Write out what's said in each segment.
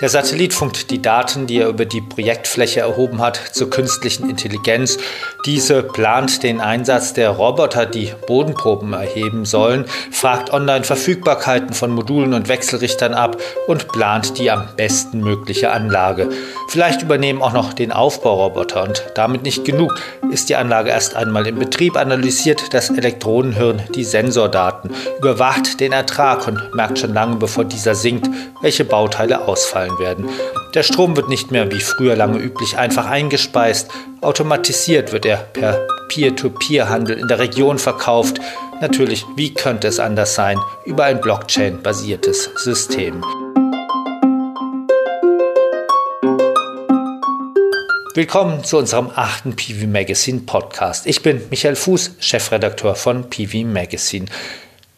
Der Satellit funkt die Daten, die er über die Projektfläche erhoben hat, zur künstlichen Intelligenz. Diese plant den Einsatz der Roboter, die Bodenproben erheben sollen, fragt online Verfügbarkeiten von Modulen und Wechselrichtern ab und plant die am besten mögliche Anlage. Vielleicht übernehmen auch noch den Aufbauroboter und damit nicht genug. Ist die Anlage erst einmal in Betrieb, analysiert das Elektronenhirn die Sensordaten, überwacht den Ertrag und merkt schon lange bevor dieser sinkt, welche Bauteile ausfallen werden. Der Strom wird nicht mehr wie früher lange üblich einfach eingespeist, automatisiert wird er per Peer-to-Peer-Handel in der Region verkauft. Natürlich, wie könnte es anders sein, über ein Blockchain-basiertes System. Willkommen zu unserem achten PV Magazine Podcast. Ich bin Michael Fuß, Chefredakteur von PV Magazine.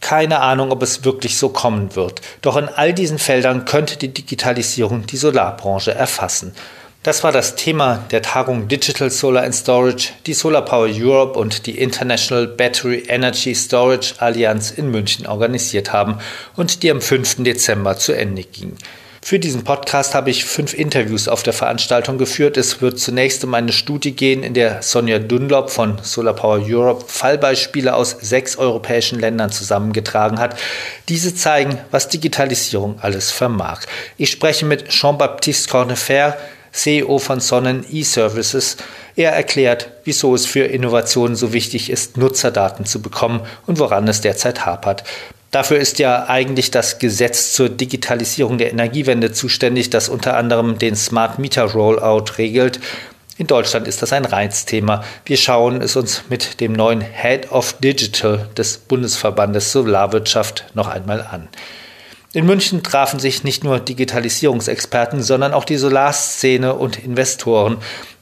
Keine Ahnung, ob es wirklich so kommen wird. Doch in all diesen Feldern könnte die Digitalisierung die Solarbranche erfassen. Das war das Thema der Tagung Digital Solar and Storage, die Solar Power Europe und die International Battery Energy Storage Allianz in München organisiert haben und die am 5. Dezember zu Ende ging. Für diesen Podcast habe ich fünf Interviews auf der Veranstaltung geführt. Es wird zunächst um eine Studie gehen, in der Sonja Dunlop von Solar Power Europe Fallbeispiele aus sechs europäischen Ländern zusammengetragen hat. Diese zeigen, was Digitalisierung alles vermag. Ich spreche mit Jean-Baptiste Cornefer, CEO von Sonnen E-Services. Er erklärt, wieso es für Innovationen so wichtig ist, Nutzerdaten zu bekommen und woran es derzeit hapert. Dafür ist ja eigentlich das Gesetz zur Digitalisierung der Energiewende zuständig, das unter anderem den Smart Meter Rollout regelt. In Deutschland ist das ein Reizthema. Wir schauen es uns mit dem neuen Head of Digital des Bundesverbandes Solarwirtschaft noch einmal an. In München trafen sich nicht nur Digitalisierungsexperten, sondern auch die Solarszene und Investoren,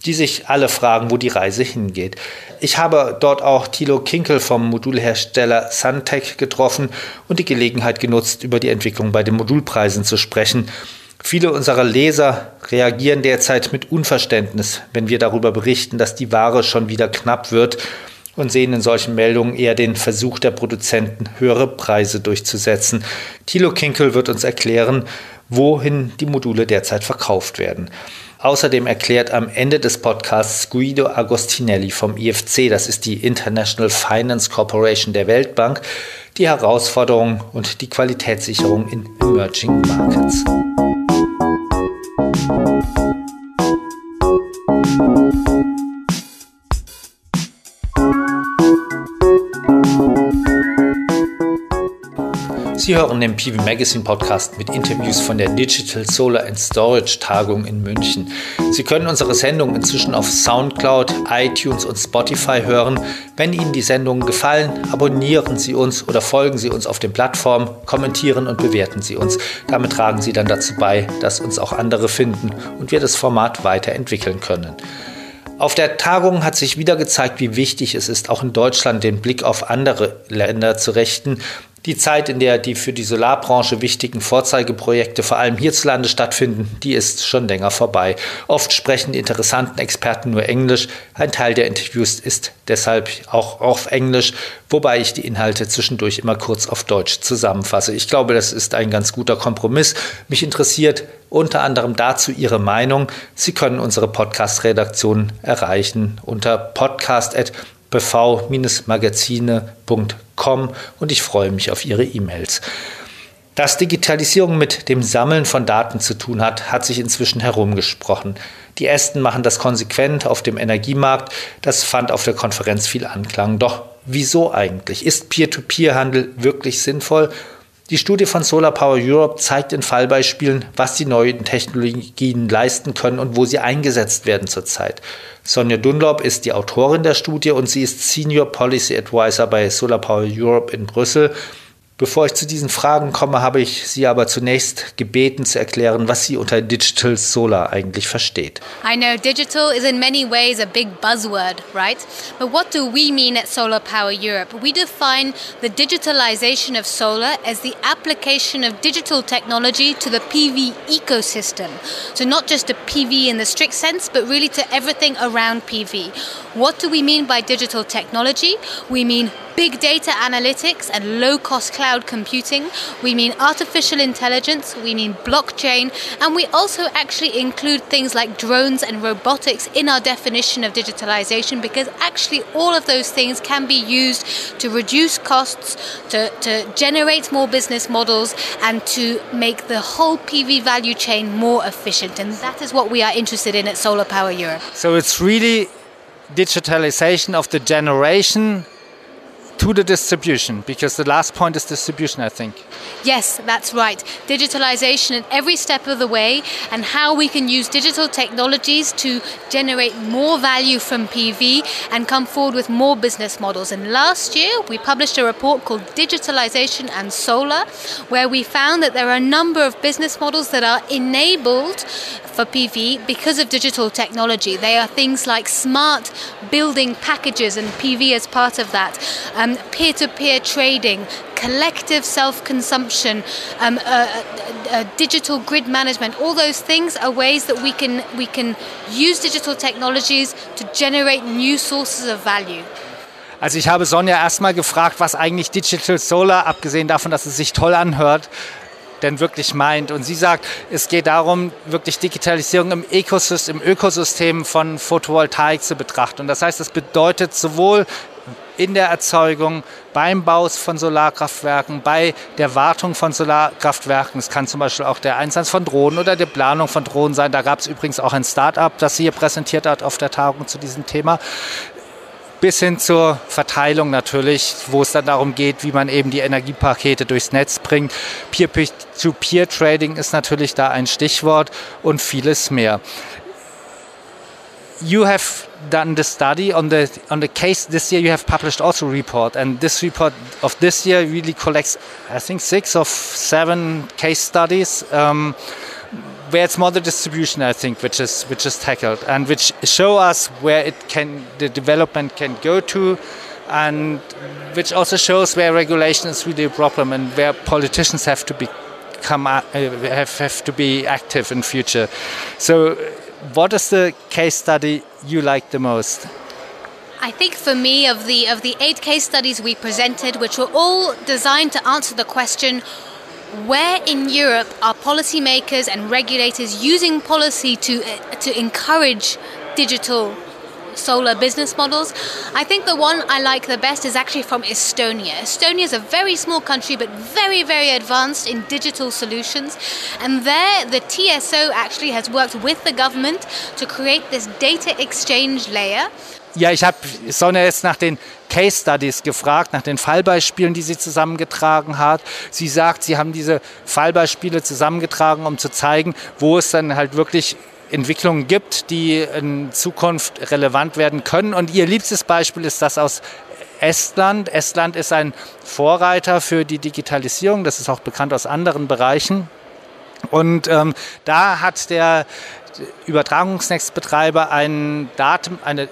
die sich alle fragen, wo die Reise hingeht. Ich habe dort auch Thilo Kinkel vom Modulhersteller Suntech getroffen und die Gelegenheit genutzt, über die Entwicklung bei den Modulpreisen zu sprechen. Viele unserer Leser reagieren derzeit mit Unverständnis, wenn wir darüber berichten, dass die Ware schon wieder knapp wird und sehen in solchen Meldungen eher den Versuch der Produzenten, höhere Preise durchzusetzen. Thilo Kinkel wird uns erklären, wohin die Module derzeit verkauft werden. Außerdem erklärt am Ende des Podcasts Guido Agostinelli vom IFC, das ist die International Finance Corporation der Weltbank, die Herausforderungen und die Qualitätssicherung in Emerging Markets. Sie hören den PV Magazine Podcast mit Interviews von der Digital Solar and Storage Tagung in München. Sie können unsere Sendung inzwischen auf Soundcloud, iTunes und Spotify hören. Wenn Ihnen die Sendungen gefallen, abonnieren Sie uns oder folgen Sie uns auf den Plattformen, kommentieren und bewerten Sie uns. Damit tragen Sie dann dazu bei, dass uns auch andere finden und wir das Format weiterentwickeln können. Auf der Tagung hat sich wieder gezeigt, wie wichtig es ist, auch in Deutschland den Blick auf andere Länder zu richten die Zeit, in der die für die Solarbranche wichtigen Vorzeigeprojekte vor allem hierzulande stattfinden, die ist schon länger vorbei. Oft sprechen die interessanten Experten nur Englisch. Ein Teil der Interviews ist deshalb auch auf Englisch, wobei ich die Inhalte zwischendurch immer kurz auf Deutsch zusammenfasse. Ich glaube, das ist ein ganz guter Kompromiss. Mich interessiert unter anderem dazu Ihre Meinung. Sie können unsere Podcast-Redaktion erreichen unter podcast@ bv-magazine.com und ich freue mich auf Ihre E-Mails. Dass Digitalisierung mit dem Sammeln von Daten zu tun hat, hat sich inzwischen herumgesprochen. Die Ästen machen das konsequent auf dem Energiemarkt. Das fand auf der Konferenz viel Anklang. Doch wieso eigentlich? Ist Peer-to-Peer-Handel wirklich sinnvoll? Die Studie von Solar Power Europe zeigt in Fallbeispielen, was die neuen Technologien leisten können und wo sie eingesetzt werden zurzeit. Sonja Dunlop ist die Autorin der Studie und sie ist Senior Policy Advisor bei Solar Power Europe in Brüssel. Bevor ich zu diesen Fragen komme, habe ich Sie aber zunächst gebeten zu erklären, was sie unter Digital Solar eigentlich versteht. I know digital is in many ways a big buzzword, right? But what do we mean at Solar Power Europe? We define the digitalization of solar as the application of digital technology to the PV ecosystem. So not just to PV in the strict sense, but really to everything around PV. What do we mean by digital technology? We mean big data analytics and low cost cloud computing. We mean artificial intelligence. We mean blockchain. And we also actually include things like drones and robotics in our definition of digitalization because actually all of those things can be used to reduce costs, to, to generate more business models, and to make the whole PV value chain more efficient. And that is what we are interested in at Solar Power Europe. So it's really digitalization of the generation to the distribution because the last point is distribution i think. Yes that's right. Digitalization at every step of the way and how we can use digital technologies to generate more value from pv and come forward with more business models. And last year we published a report called digitalization and solar where we found that there are a number of business models that are enabled for PV because of digital technology. They are things like smart building packages and PV as part of that, peer to peer trading, collective self consumption, um, uh, uh, uh, digital grid management. All those things are ways that we can, we can use digital technologies to generate new sources of value. Also ich habe Sonja erstmal gefragt, was eigentlich Digital Solar, abgesehen davon, dass es sich toll anhört, denn wirklich meint. Und sie sagt, es geht darum, wirklich Digitalisierung im Ökosystem, im Ökosystem von Photovoltaik zu betrachten. Und das heißt, das bedeutet sowohl in der Erzeugung, beim Bau von Solarkraftwerken, bei der Wartung von Solarkraftwerken. Es kann zum Beispiel auch der Einsatz von Drohnen oder die Planung von Drohnen sein. Da gab es übrigens auch ein Start-up, das sie hier präsentiert hat auf der Tagung zu diesem Thema bis hin zur Verteilung natürlich, wo es dann darum geht, wie man eben die Energiepakete durchs Netz bringt. Peer-to-Peer-Trading ist natürlich da ein Stichwort und vieles mehr. You have done the study on the on the case this year. You have published also report, and this report of this year really collects, I think, six of seven case studies. Um, where it's more the distribution, I think, which is which is tackled and which show us where it can the development can go to, and which also shows where regulation is really a problem and where politicians have to become uh, have have to be active in future. So, what is the case study you like the most? I think for me, of the of the eight case studies we presented, which were all designed to answer the question where in Europe are policymakers and regulators using policy to to encourage digital solar business models. I think the one I like the best is actually from Estonia. Estonia is a very small country but very, very advanced in digital solutions. And there, the TSO actually has worked with the government to create this data exchange layer Ja, ich habe Sonja jetzt nach den Case Studies gefragt, nach den Fallbeispielen, die sie zusammengetragen hat. Sie sagt, sie haben diese Fallbeispiele zusammengetragen, um zu zeigen, wo es dann halt wirklich Entwicklungen gibt, die in Zukunft relevant werden können. Und ihr liebstes Beispiel ist das aus Estland. Estland ist ein Vorreiter für die Digitalisierung. Das ist auch bekannt aus anderen Bereichen. Und ähm, da hat der Übertragungsnetzbetreiber einen Daten, eine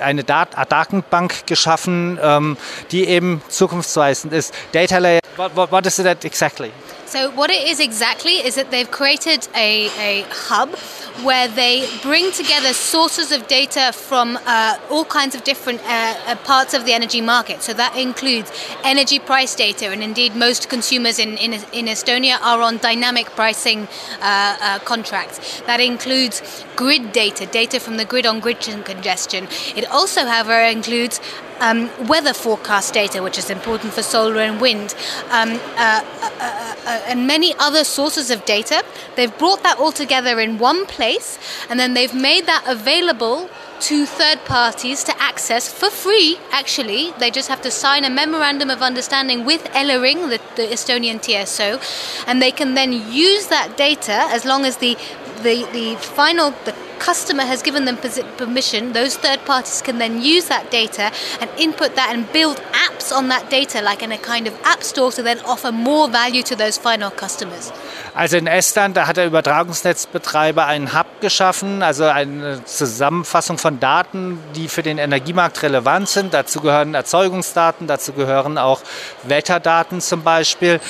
eine Datenbank geschaffen, ähm, die eben zukunftsweisend ist. Data Layer, what, what, what is it exactly? So what it is exactly is that they've created a, a hub where they bring together sources of data from uh, all kinds of different uh, uh, parts of the energy market. So that includes energy price data, and indeed most consumers in, in, in Estonia are on dynamic pricing uh, uh, contracts. That includes grid data, data from the grid on grid congestion. It also, however, includes um, weather forecast data, which is important for solar and wind, um, uh, uh, uh, uh, and many other sources of data. They've brought that all together in one place, and then they've made that available to third parties to access for free, actually. They just have to sign a memorandum of understanding with Ellering, the, the Estonian TSO, and they can then use that data as long as the the, the final the customer has given them permission, those third parties can then use that data and input that and build apps on that data, like in a kind of app store, to then offer more value to those final customers. Also in Estland, da hat der Übertragungsnetzbetreiber einen Hub geschaffen, also eine Zusammenfassung von Daten, die für den Energiemarkt relevant sind. Dazu gehören Erzeugungsdaten, dazu gehören auch Wetterdaten zum Beispiel.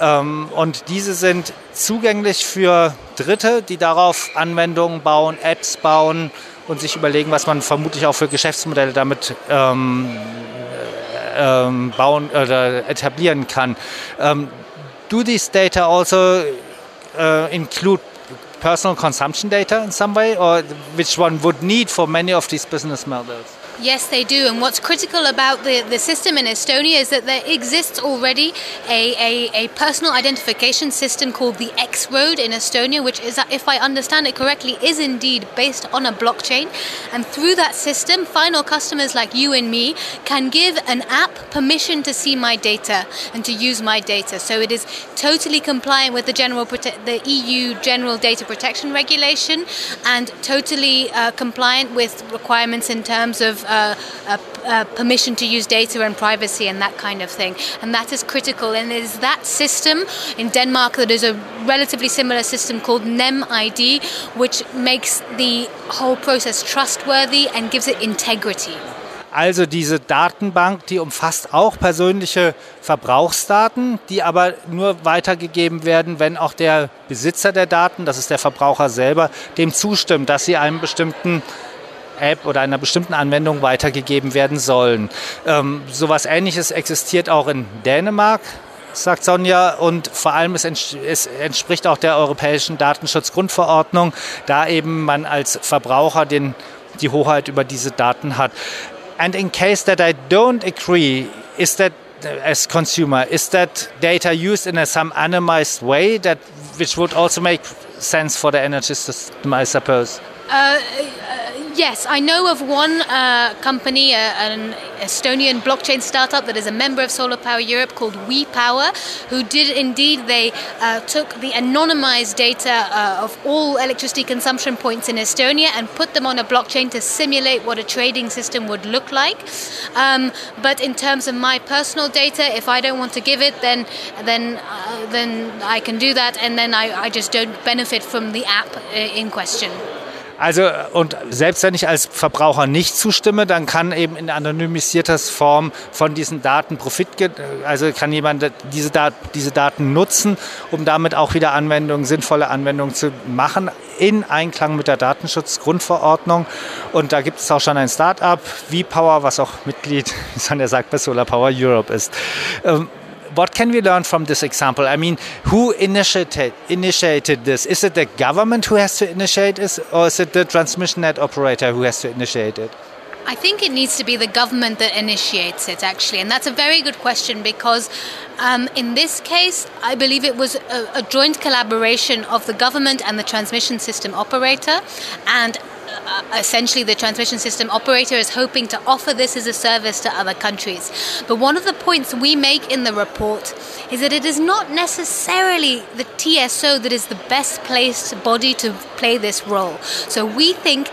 Ähm, und diese sind zugänglich für Dritte, die darauf Anwendungen bauen, Apps bauen und sich überlegen, was man vermutlich auch für Geschäftsmodelle damit ähm, ähm, bauen oder etablieren kann. Um, do these data also uh, include personal consumption data in some way, or which one would need for many of these business models? Yes, they do. And what's critical about the, the system in Estonia is that there exists already a, a, a personal identification system called the X Road in Estonia, which is, if I understand it correctly, is indeed based on a blockchain. And through that system, final customers like you and me can give an app permission to see my data and to use my data. So it is totally compliant with the general the EU General Data Protection Regulation and totally uh, compliant with requirements in terms of uh, uh, permission to use data and privacy and that kind of thing. And that is critical. And it is that system in Denmark that is a relatively similar system called NemID, which makes the whole process trustworthy and gives it integrity. Also diese Datenbank, die umfasst auch persönliche Verbrauchsdaten, die aber nur weitergegeben werden, wenn auch der Besitzer der Daten, das ist der Verbraucher selber, dem zustimmt, dass sie einem bestimmten App oder einer bestimmten Anwendung weitergegeben werden sollen. Ähm, sowas ähnliches existiert auch in Dänemark sagt Sonja. Und vor allem es, entspricht auch der europäischen Datenschutzgrundverordnung, da eben man als Verbraucher den, die Hoheit über diese Daten hat. And in case that I don't agree, is that as consumer, is that data used in a some anonymized way that which would also make sense for the energy system, I suppose? Uh, Yes, I know of one uh, company, uh, an Estonian blockchain startup that is a member of Solar Power Europe called WePower, who did indeed, they uh, took the anonymized data uh, of all electricity consumption points in Estonia and put them on a blockchain to simulate what a trading system would look like. Um, but in terms of my personal data, if I don't want to give it, then then uh, then I can do that, and then I, I just don't benefit from the app uh, in question. Also, und selbst wenn ich als Verbraucher nicht zustimme, dann kann eben in anonymisierter Form von diesen Daten Profit, also kann jemand diese, Dat diese Daten nutzen, um damit auch wieder Anwendungen, sinnvolle Anwendungen zu machen, in Einklang mit der Datenschutzgrundverordnung. Und da gibt es auch schon ein Start-up, V-Power, was auch Mitglied, wie Sonja sagt, bei Solar Power Europe ist. Ähm, what can we learn from this example? I mean, who initiated, initiated this? Is it the government who has to initiate this, or is it the transmission net operator who has to initiate it? I think it needs to be the government that initiates it, actually. And that's a very good question because um, in this case, I believe it was a, a joint collaboration of the government and the transmission system operator. And essentially the transmission system operator is hoping to offer this as a service to other countries. But one of the points we make in the report is that it is not necessarily the TSO that is the best placed body to play this role. So we think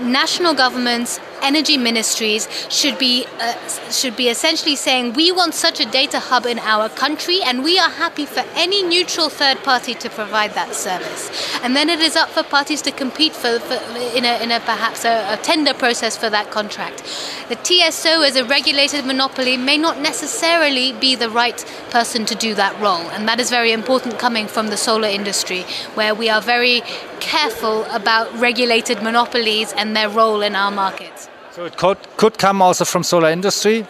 national governments energy ministries should be uh, should be essentially saying we want such a data hub in our country and we are happy for any neutral third party to provide that service. And then it is up for parties to compete for, for in, a, in a perhaps a, a tender process for that contract. The TSO as a regulated monopoly may not necessarily be the right person to do that role and that is very important coming from the solar industry where we are very careful about regulated monopolies and their role in our markets so it could, could come also from solar industry?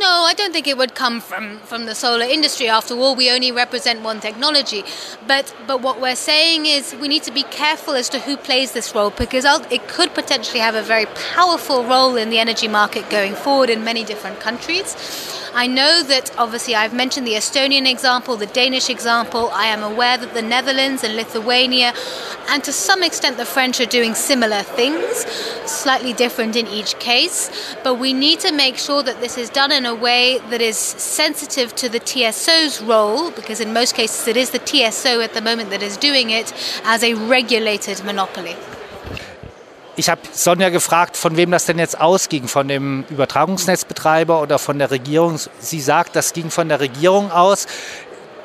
No, I don't think it would come from, from the solar industry. After all, we only represent one technology. But but what we're saying is we need to be careful as to who plays this role because it could potentially have a very powerful role in the energy market going forward in many different countries. I know that obviously I've mentioned the Estonian example, the Danish example. I am aware that the Netherlands and Lithuania, and to some extent the French, are doing similar things, slightly different in each case. But we need to make sure that this is done in a way that is sensitive to the TSO's role, because in most cases it is the TSO at the moment that is doing it as a regulated monopoly. Ich habe Sonja gefragt, von wem das denn jetzt ausging, von dem Übertragungsnetzbetreiber oder von der Regierung. Sie sagt, das ging von der Regierung aus.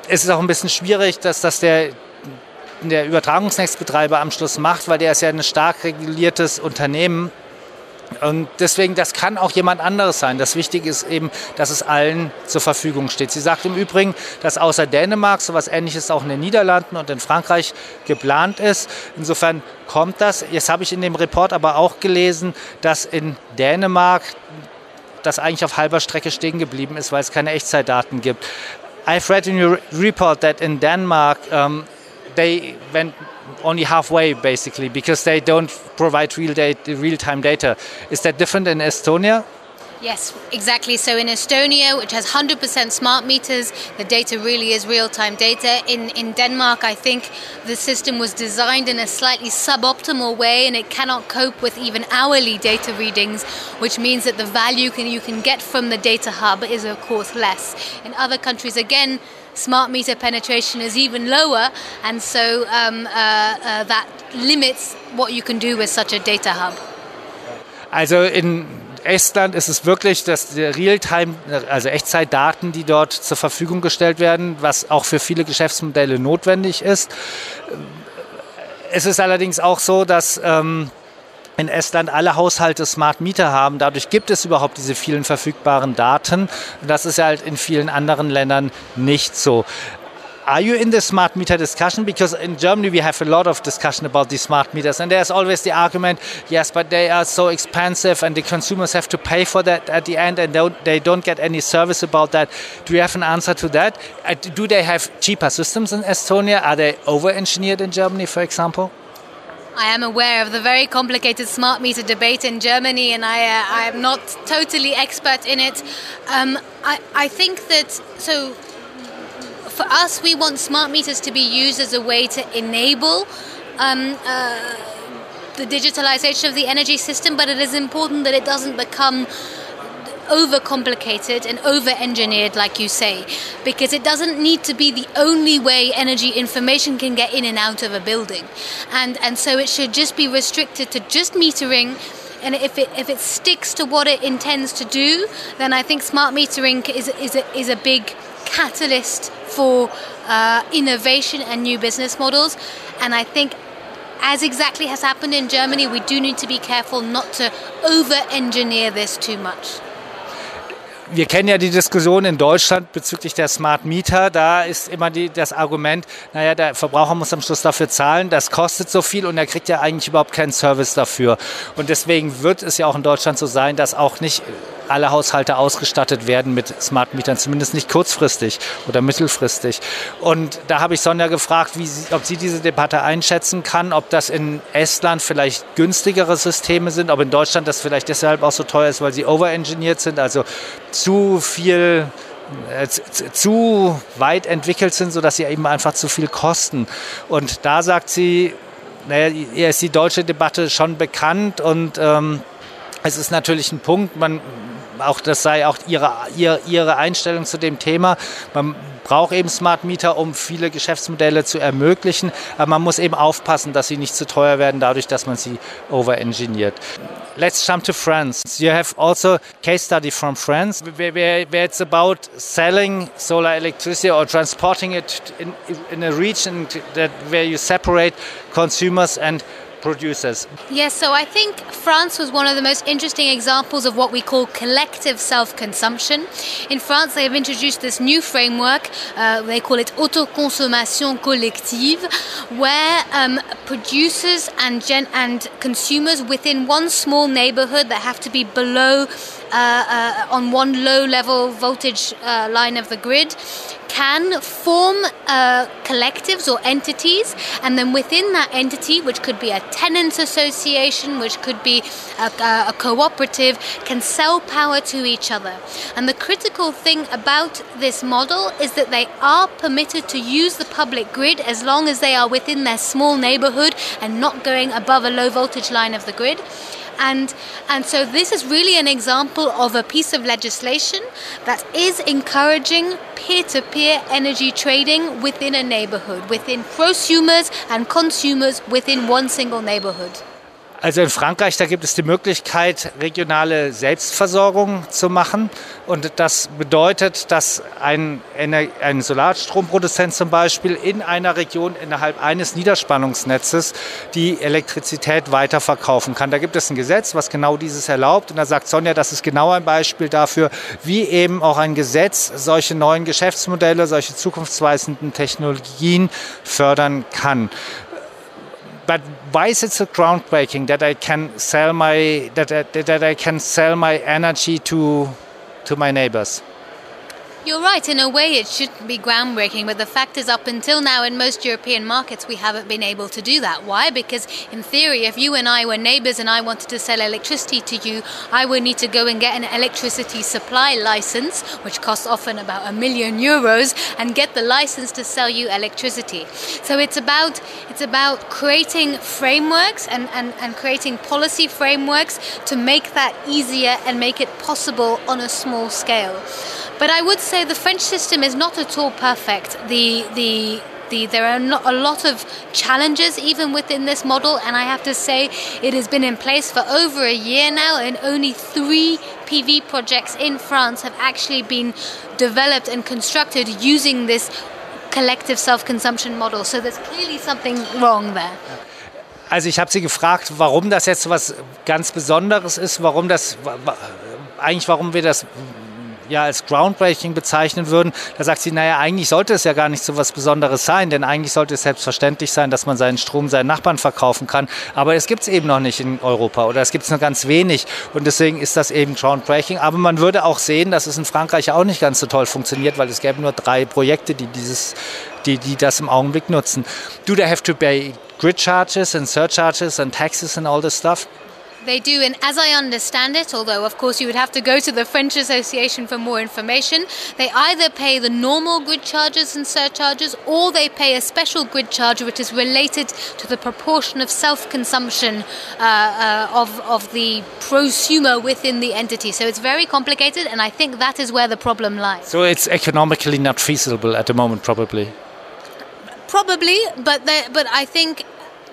Es ist auch ein bisschen schwierig, dass das der, der Übertragungsnetzbetreiber am Schluss macht, weil der ist ja ein stark reguliertes Unternehmen und deswegen, das kann auch jemand anderes sein. Das Wichtige ist eben, dass es allen zur Verfügung steht. Sie sagt im Übrigen, dass außer Dänemark so etwas Ähnliches auch in den Niederlanden und in Frankreich geplant ist. Insofern kommt das. Jetzt habe ich in dem Report aber auch gelesen, dass in Dänemark das eigentlich auf halber Strecke stehen geblieben ist, weil es keine Echtzeitdaten gibt. I've read in your report that in Denmark um, they went only halfway basically because they don't provide real data, real-time data. Is that different in Estonia? Yes, exactly. So in Estonia, which has 100% smart meters, the data really is real time data. In, in Denmark, I think the system was designed in a slightly suboptimal way and it cannot cope with even hourly data readings, which means that the value can, you can get from the data hub is, of course, less. In other countries, again, smart meter penetration is even lower, and so um, uh, uh, that limits what you can do with such a data hub. Also in Estland ist es wirklich, dass Realtime, also Echtzeitdaten, die dort zur Verfügung gestellt werden, was auch für viele Geschäftsmodelle notwendig ist. Es ist allerdings auch so, dass ähm, in Estland alle Haushalte Smart Meter haben. Dadurch gibt es überhaupt diese vielen verfügbaren Daten. Das ist ja halt in vielen anderen Ländern nicht so. Are you in the smart meter discussion? Because in Germany we have a lot of discussion about these smart meters, and there's always the argument, yes, but they are so expensive, and the consumers have to pay for that at the end, and don't, they don't get any service about that. Do you have an answer to that? Uh, do they have cheaper systems in Estonia? Are they over-engineered in Germany, for example? I am aware of the very complicated smart meter debate in Germany, and I, uh, I am not totally expert in it. Um, I, I think that so for us, we want smart meters to be used as a way to enable um, uh, the digitalization of the energy system, but it is important that it doesn't become overcomplicated and over engineered, like you say, because it doesn't need to be the only way energy information can get in and out of a building. And, and so it should just be restricted to just metering. And if it, if it sticks to what it intends to do, then I think smart metering is, is, a, is a big catalyst for uh, innovation and new business models. And I think, as exactly has happened in Germany, we do need to be careful not to over engineer this too much. Wir kennen ja die Diskussion in Deutschland bezüglich der Smart Meter. Da ist immer die, das Argument, naja, der Verbraucher muss am Schluss dafür zahlen, das kostet so viel und er kriegt ja eigentlich überhaupt keinen Service dafür. Und deswegen wird es ja auch in Deutschland so sein, dass auch nicht alle Haushalte ausgestattet werden mit Smart Metern, zumindest nicht kurzfristig oder mittelfristig. Und da habe ich Sonja gefragt, wie sie, ob sie diese Debatte einschätzen kann, ob das in Estland vielleicht günstigere Systeme sind, ob in Deutschland das vielleicht deshalb auch so teuer ist, weil sie overengineert sind, also zu viel äh, zu weit entwickelt sind, sodass sie eben einfach zu viel kosten. Und da sagt sie, naja, ihr ist die deutsche Debatte schon bekannt und ähm, es ist natürlich ein Punkt, man auch das sei auch ihre, ihre, ihre Einstellung zu dem Thema. Man braucht eben Smart Meter, um viele Geschäftsmodelle zu ermöglichen, aber man muss eben aufpassen, dass sie nicht zu teuer werden, dadurch, dass man sie overengineert. Let's jump to France. You have also case study from France, where, where, where it's about selling solar electricity or transporting it in, in a region that where you separate consumers and producers. Yes, so I think France was one of the most interesting examples of what we call collective self consumption. In France, they have introduced this new framework, uh, they call it autoconsommation collective, where um, producers and, gen- and consumers within one small neighborhood that have to be below uh, uh, on one low level voltage uh, line of the grid can form uh, collectives or entities, and then within that entity, which could be a tenants association, which could be a, a, cooperative, can sell power to each other. And the critical thing about this model is that they are permitted to use the public grid as long as they are within their small neighborhood and not going above a low voltage line of the grid. And, and so this is really an example of a piece of legislation that is encouraging peer-to-peer energy trading within a neighborhood, within prosumers and consumers within one single neighborhood. Also in Frankreich, da gibt es die Möglichkeit, regionale Selbstversorgung zu machen. Und das bedeutet, dass ein, ein Solarstromproduzent zum Beispiel in einer Region innerhalb eines Niederspannungsnetzes die Elektrizität weiterverkaufen kann. Da gibt es ein Gesetz, was genau dieses erlaubt. Und da sagt Sonja, das ist genau ein Beispiel dafür, wie eben auch ein Gesetz solche neuen Geschäftsmodelle, solche zukunftsweisenden Technologien fördern kann. But why is it so groundbreaking that I can sell my that, that, that I can sell my energy to to my neighbors? You're right, in a way it shouldn't be groundbreaking, but the fact is, up until now, in most European markets, we haven't been able to do that. Why? Because, in theory, if you and I were neighbours and I wanted to sell electricity to you, I would need to go and get an electricity supply license, which costs often about a million euros, and get the license to sell you electricity. So it's about it's about creating frameworks and, and, and creating policy frameworks to make that easier and make it possible on a small scale. But I would say the French system is not at all perfect. The the the, there are not a lot of challenges even within this model, and I have to say it has been in place for over a year now, and only three PV projects in France have actually been developed and constructed using this collective self-consumption model. So there's clearly something wrong there. Also ich habe sie gefragt, warum das jetzt was ganz Besonderes ist, warum das eigentlich warum wir das ja als groundbreaking bezeichnen würden, da sagt sie, naja, eigentlich sollte es ja gar nicht so was Besonderes sein, denn eigentlich sollte es selbstverständlich sein, dass man seinen Strom seinen Nachbarn verkaufen kann. Aber es gibt es eben noch nicht in Europa oder es gibt es nur ganz wenig und deswegen ist das eben groundbreaking. Aber man würde auch sehen, dass es in Frankreich auch nicht ganz so toll funktioniert, weil es gäbe nur drei Projekte, die dieses die, die das im Augenblick nutzen. Do they have to pay grid charges and surcharges and taxes and all this stuff? They do, and as I understand it, although of course you would have to go to the French Association for more information, they either pay the normal grid charges and surcharges or they pay a special grid charge which is related to the proportion of self consumption uh, uh, of, of the prosumer within the entity. So it's very complicated, and I think that is where the problem lies. So it's economically not feasible at the moment, probably. Probably, but but I think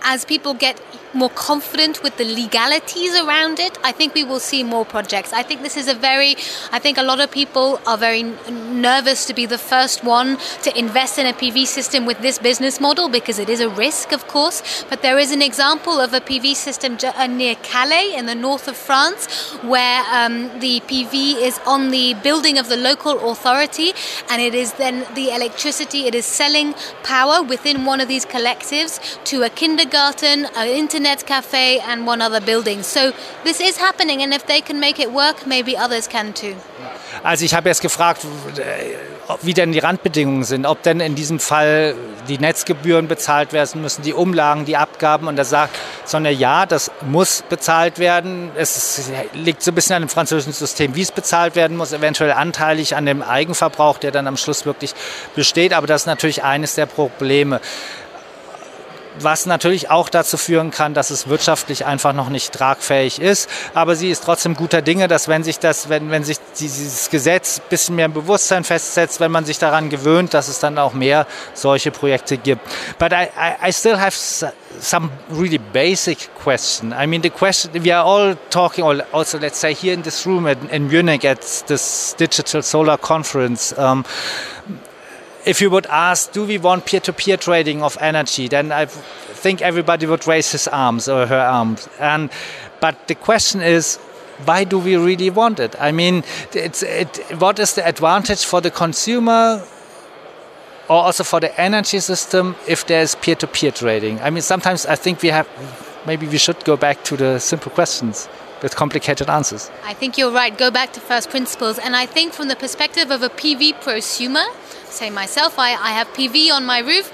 as people get more confident with the legalities around it, I think we will see more projects. I think this is a very, I think a lot of people are very nervous to be the first one to invest in a PV system with this business model because it is a risk, of course. But there is an example of a PV system uh, near Calais in the north of France where um, the PV is on the building of the local authority and it is then the electricity, it is selling power within one of these collectives to a kindergarten, an internet internet cafe and one other building. So this is happening and if they can make it work, maybe others can too. Also ich habe jetzt gefragt, wie denn die Randbedingungen sind, ob denn in diesem Fall die Netzgebühren bezahlt werden müssen, die Umlagen, die Abgaben. Und er sagt Sonja, ja, das muss bezahlt werden. Es liegt so ein bisschen an dem französischen System, wie es bezahlt werden muss, eventuell anteilig an dem Eigenverbrauch, der dann am Schluss wirklich besteht. Aber das ist natürlich eines der Probleme was natürlich auch dazu führen kann, dass es wirtschaftlich einfach noch nicht tragfähig ist. Aber sie ist trotzdem guter Dinge, dass wenn sich das, wenn, wenn sich dieses Gesetz ein bisschen mehr im Bewusstsein festsetzt, wenn man sich daran gewöhnt, dass es dann auch mehr solche Projekte gibt. But I, I, I still have some really basic question. I mean, the question we are all talking, also let's say here in this room in, in Munich at this digital solar conference. Um, if you would ask, do we want peer-to-peer trading of energy, then I think everybody would raise his arms or her arms. And but the question is, why do we really want it? I mean, it's, it, what is the advantage for the consumer or also for the energy system if there's peer-to-peer trading? I mean, sometimes I think we have, maybe we should go back to the simple questions with complicated answers. I think you're right. Go back to first principles. And I think from the perspective of a PV prosumer, say myself, I, I have PV on my roof.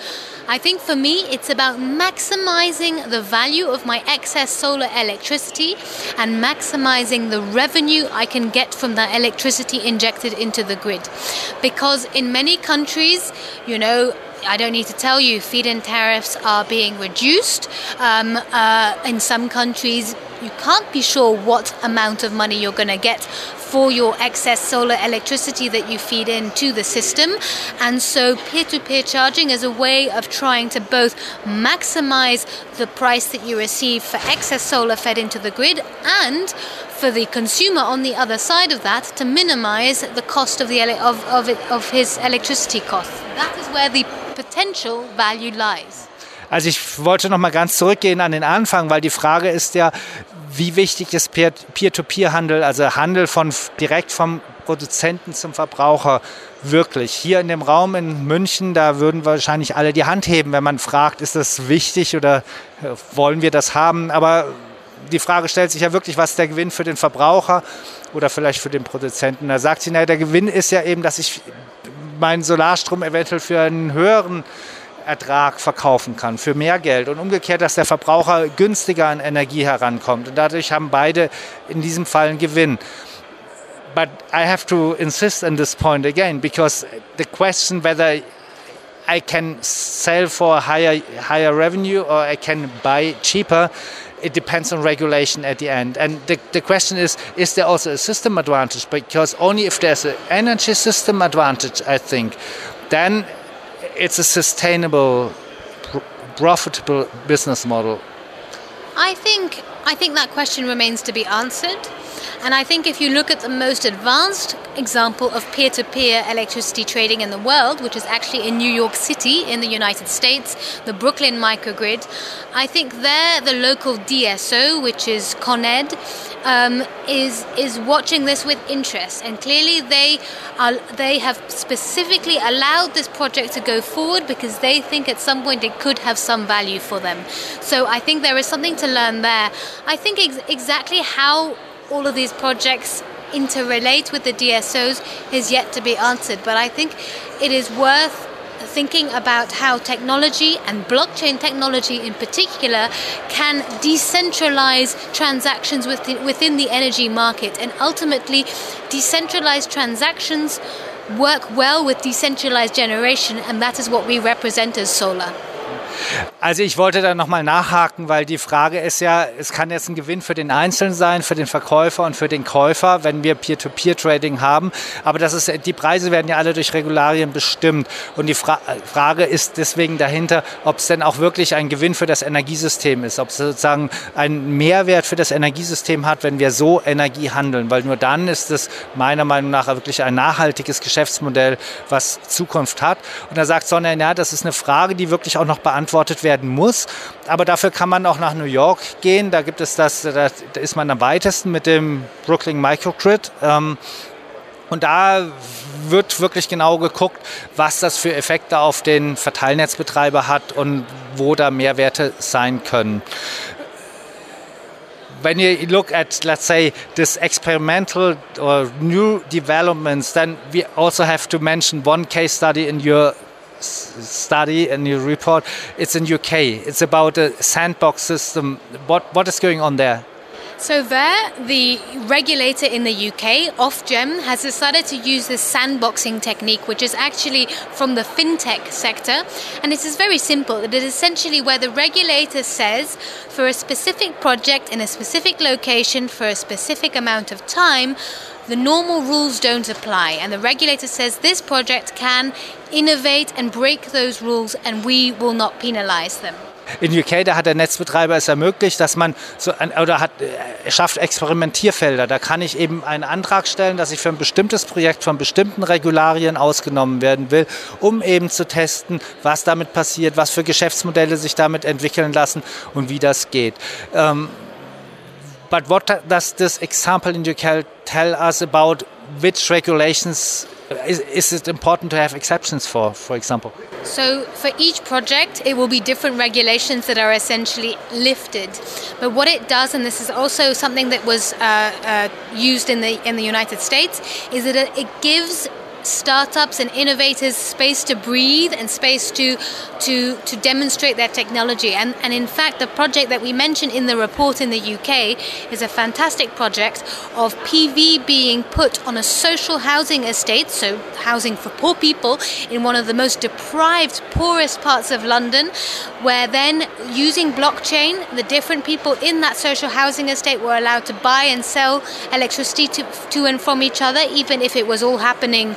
I think for me, it's about maximizing the value of my excess solar electricity and maximizing the revenue I can get from that electricity injected into the grid. Because in many countries, you know, I don't need to tell you, feed in tariffs are being reduced. Um, uh, in some countries, you can't be sure what amount of money you're going to get for your excess solar electricity that you feed into the system. And so peer to peer charging is a way of trying to both maximize the price that you receive for excess solar fed into the grid and for the consumer on the other side of that to minimize the cost of, the, of, of, it, of his electricity costs. That is where the potential value lies. Also ich wollte noch mal ganz zurückgehen an den Anfang, weil die Frage ist ja, wie wichtig ist Peer-to-Peer-Handel, also Handel von direkt vom Produzenten zum Verbraucher wirklich. Hier in dem Raum in München, da würden wahrscheinlich alle die Hand heben, wenn man fragt, ist das wichtig oder äh, wollen wir das haben? Aber die Frage stellt sich ja wirklich, was ist der Gewinn für den Verbraucher oder vielleicht für den Produzenten? Da sagt sie, naja, der Gewinn ist ja eben, dass ich meinen Solarstrom eventuell für einen höheren Ertrag verkaufen kann, für mehr Geld. Und umgekehrt, dass der Verbraucher günstiger an Energie herankommt. Und dadurch haben beide in diesem Fall einen Gewinn. but I have to insist on this point again because the question whether I can sell for higher higher revenue or I can buy cheaper it depends on regulation at the end. And the, the question is, is there also a system advantage? Because only if there's an energy system advantage, I think, then it's a sustainable, profitable business model. I think I think that question remains to be answered. And I think if you look at the most advanced example of peer to peer electricity trading in the world, which is actually in New York City in the United States, the Brooklyn microgrid, I think there the local DSO, which is ConEd, um, is is watching this with interest, and clearly they are they have specifically allowed this project to go forward because they think at some point it could have some value for them. So I think there is something to learn there. I think ex- exactly how all of these projects interrelate with the DSOs is yet to be answered. But I think it is worth thinking about how technology and blockchain technology in particular can decentralize transactions within, within the energy market and ultimately decentralized transactions work well with decentralized generation and that is what we represent as solar. Also ich wollte da nochmal nachhaken, weil die Frage ist ja, es kann jetzt ein Gewinn für den Einzelnen sein, für den Verkäufer und für den Käufer, wenn wir Peer-to-Peer-Trading haben. Aber das ist, die Preise werden ja alle durch Regularien bestimmt. Und die Fra Frage ist deswegen dahinter, ob es denn auch wirklich ein Gewinn für das Energiesystem ist, ob es sozusagen einen Mehrwert für das Energiesystem hat, wenn wir so Energie handeln. Weil nur dann ist es meiner Meinung nach wirklich ein nachhaltiges Geschäftsmodell, was Zukunft hat. Und da sagt Sonja, ja, das ist eine Frage, die wirklich auch noch beantwortet beantwortet werden muss. Aber dafür kann man auch nach New York gehen. Da gibt es das, da ist man am weitesten mit dem Brooklyn Microgrid. Ähm, und da wird wirklich genau geguckt, was das für Effekte auf den Verteilnetzbetreiber hat und wo da Mehrwerte sein können. When you look at, let's say, this experimental or new developments, then we also have to mention one case study in your study and your report. It's in UK. It's about a sandbox system. What what is going on there? So there, the regulator in the UK, Ofgem, has decided to use this sandboxing technique, which is actually from the fintech sector, and it is very simple. It is essentially where the regulator says, for a specific project in a specific location for a specific amount of time, the normal rules don't apply, and the regulator says this project can innovate and break those rules, and we will not penalize them. In UK, da hat der Netzbetreiber es ermöglicht, dass man so ein, oder hat, äh, schafft Experimentierfelder. Da kann ich eben einen Antrag stellen, dass ich für ein bestimmtes Projekt von bestimmten Regularien ausgenommen werden will, um eben zu testen, was damit passiert, was für Geschäftsmodelle sich damit entwickeln lassen und wie das geht. Ähm, But what does this example in UK tell us about which regulations is, is, it important to have exceptions for, for example? So, for each project, it will be different regulations that are essentially lifted. But what it does, and this is also something that was uh, uh, used in the in the United States, is that it gives startups and innovators space to breathe and space to to to demonstrate their technology. And and in fact the project that we mentioned in the report in the UK is a fantastic project of PV being put on a social housing estate so housing for poor people in one of the most deprived poorest parts of London where then using blockchain the different people in that social housing estate were allowed to buy and sell electricity to, to and from each other even if it was all happening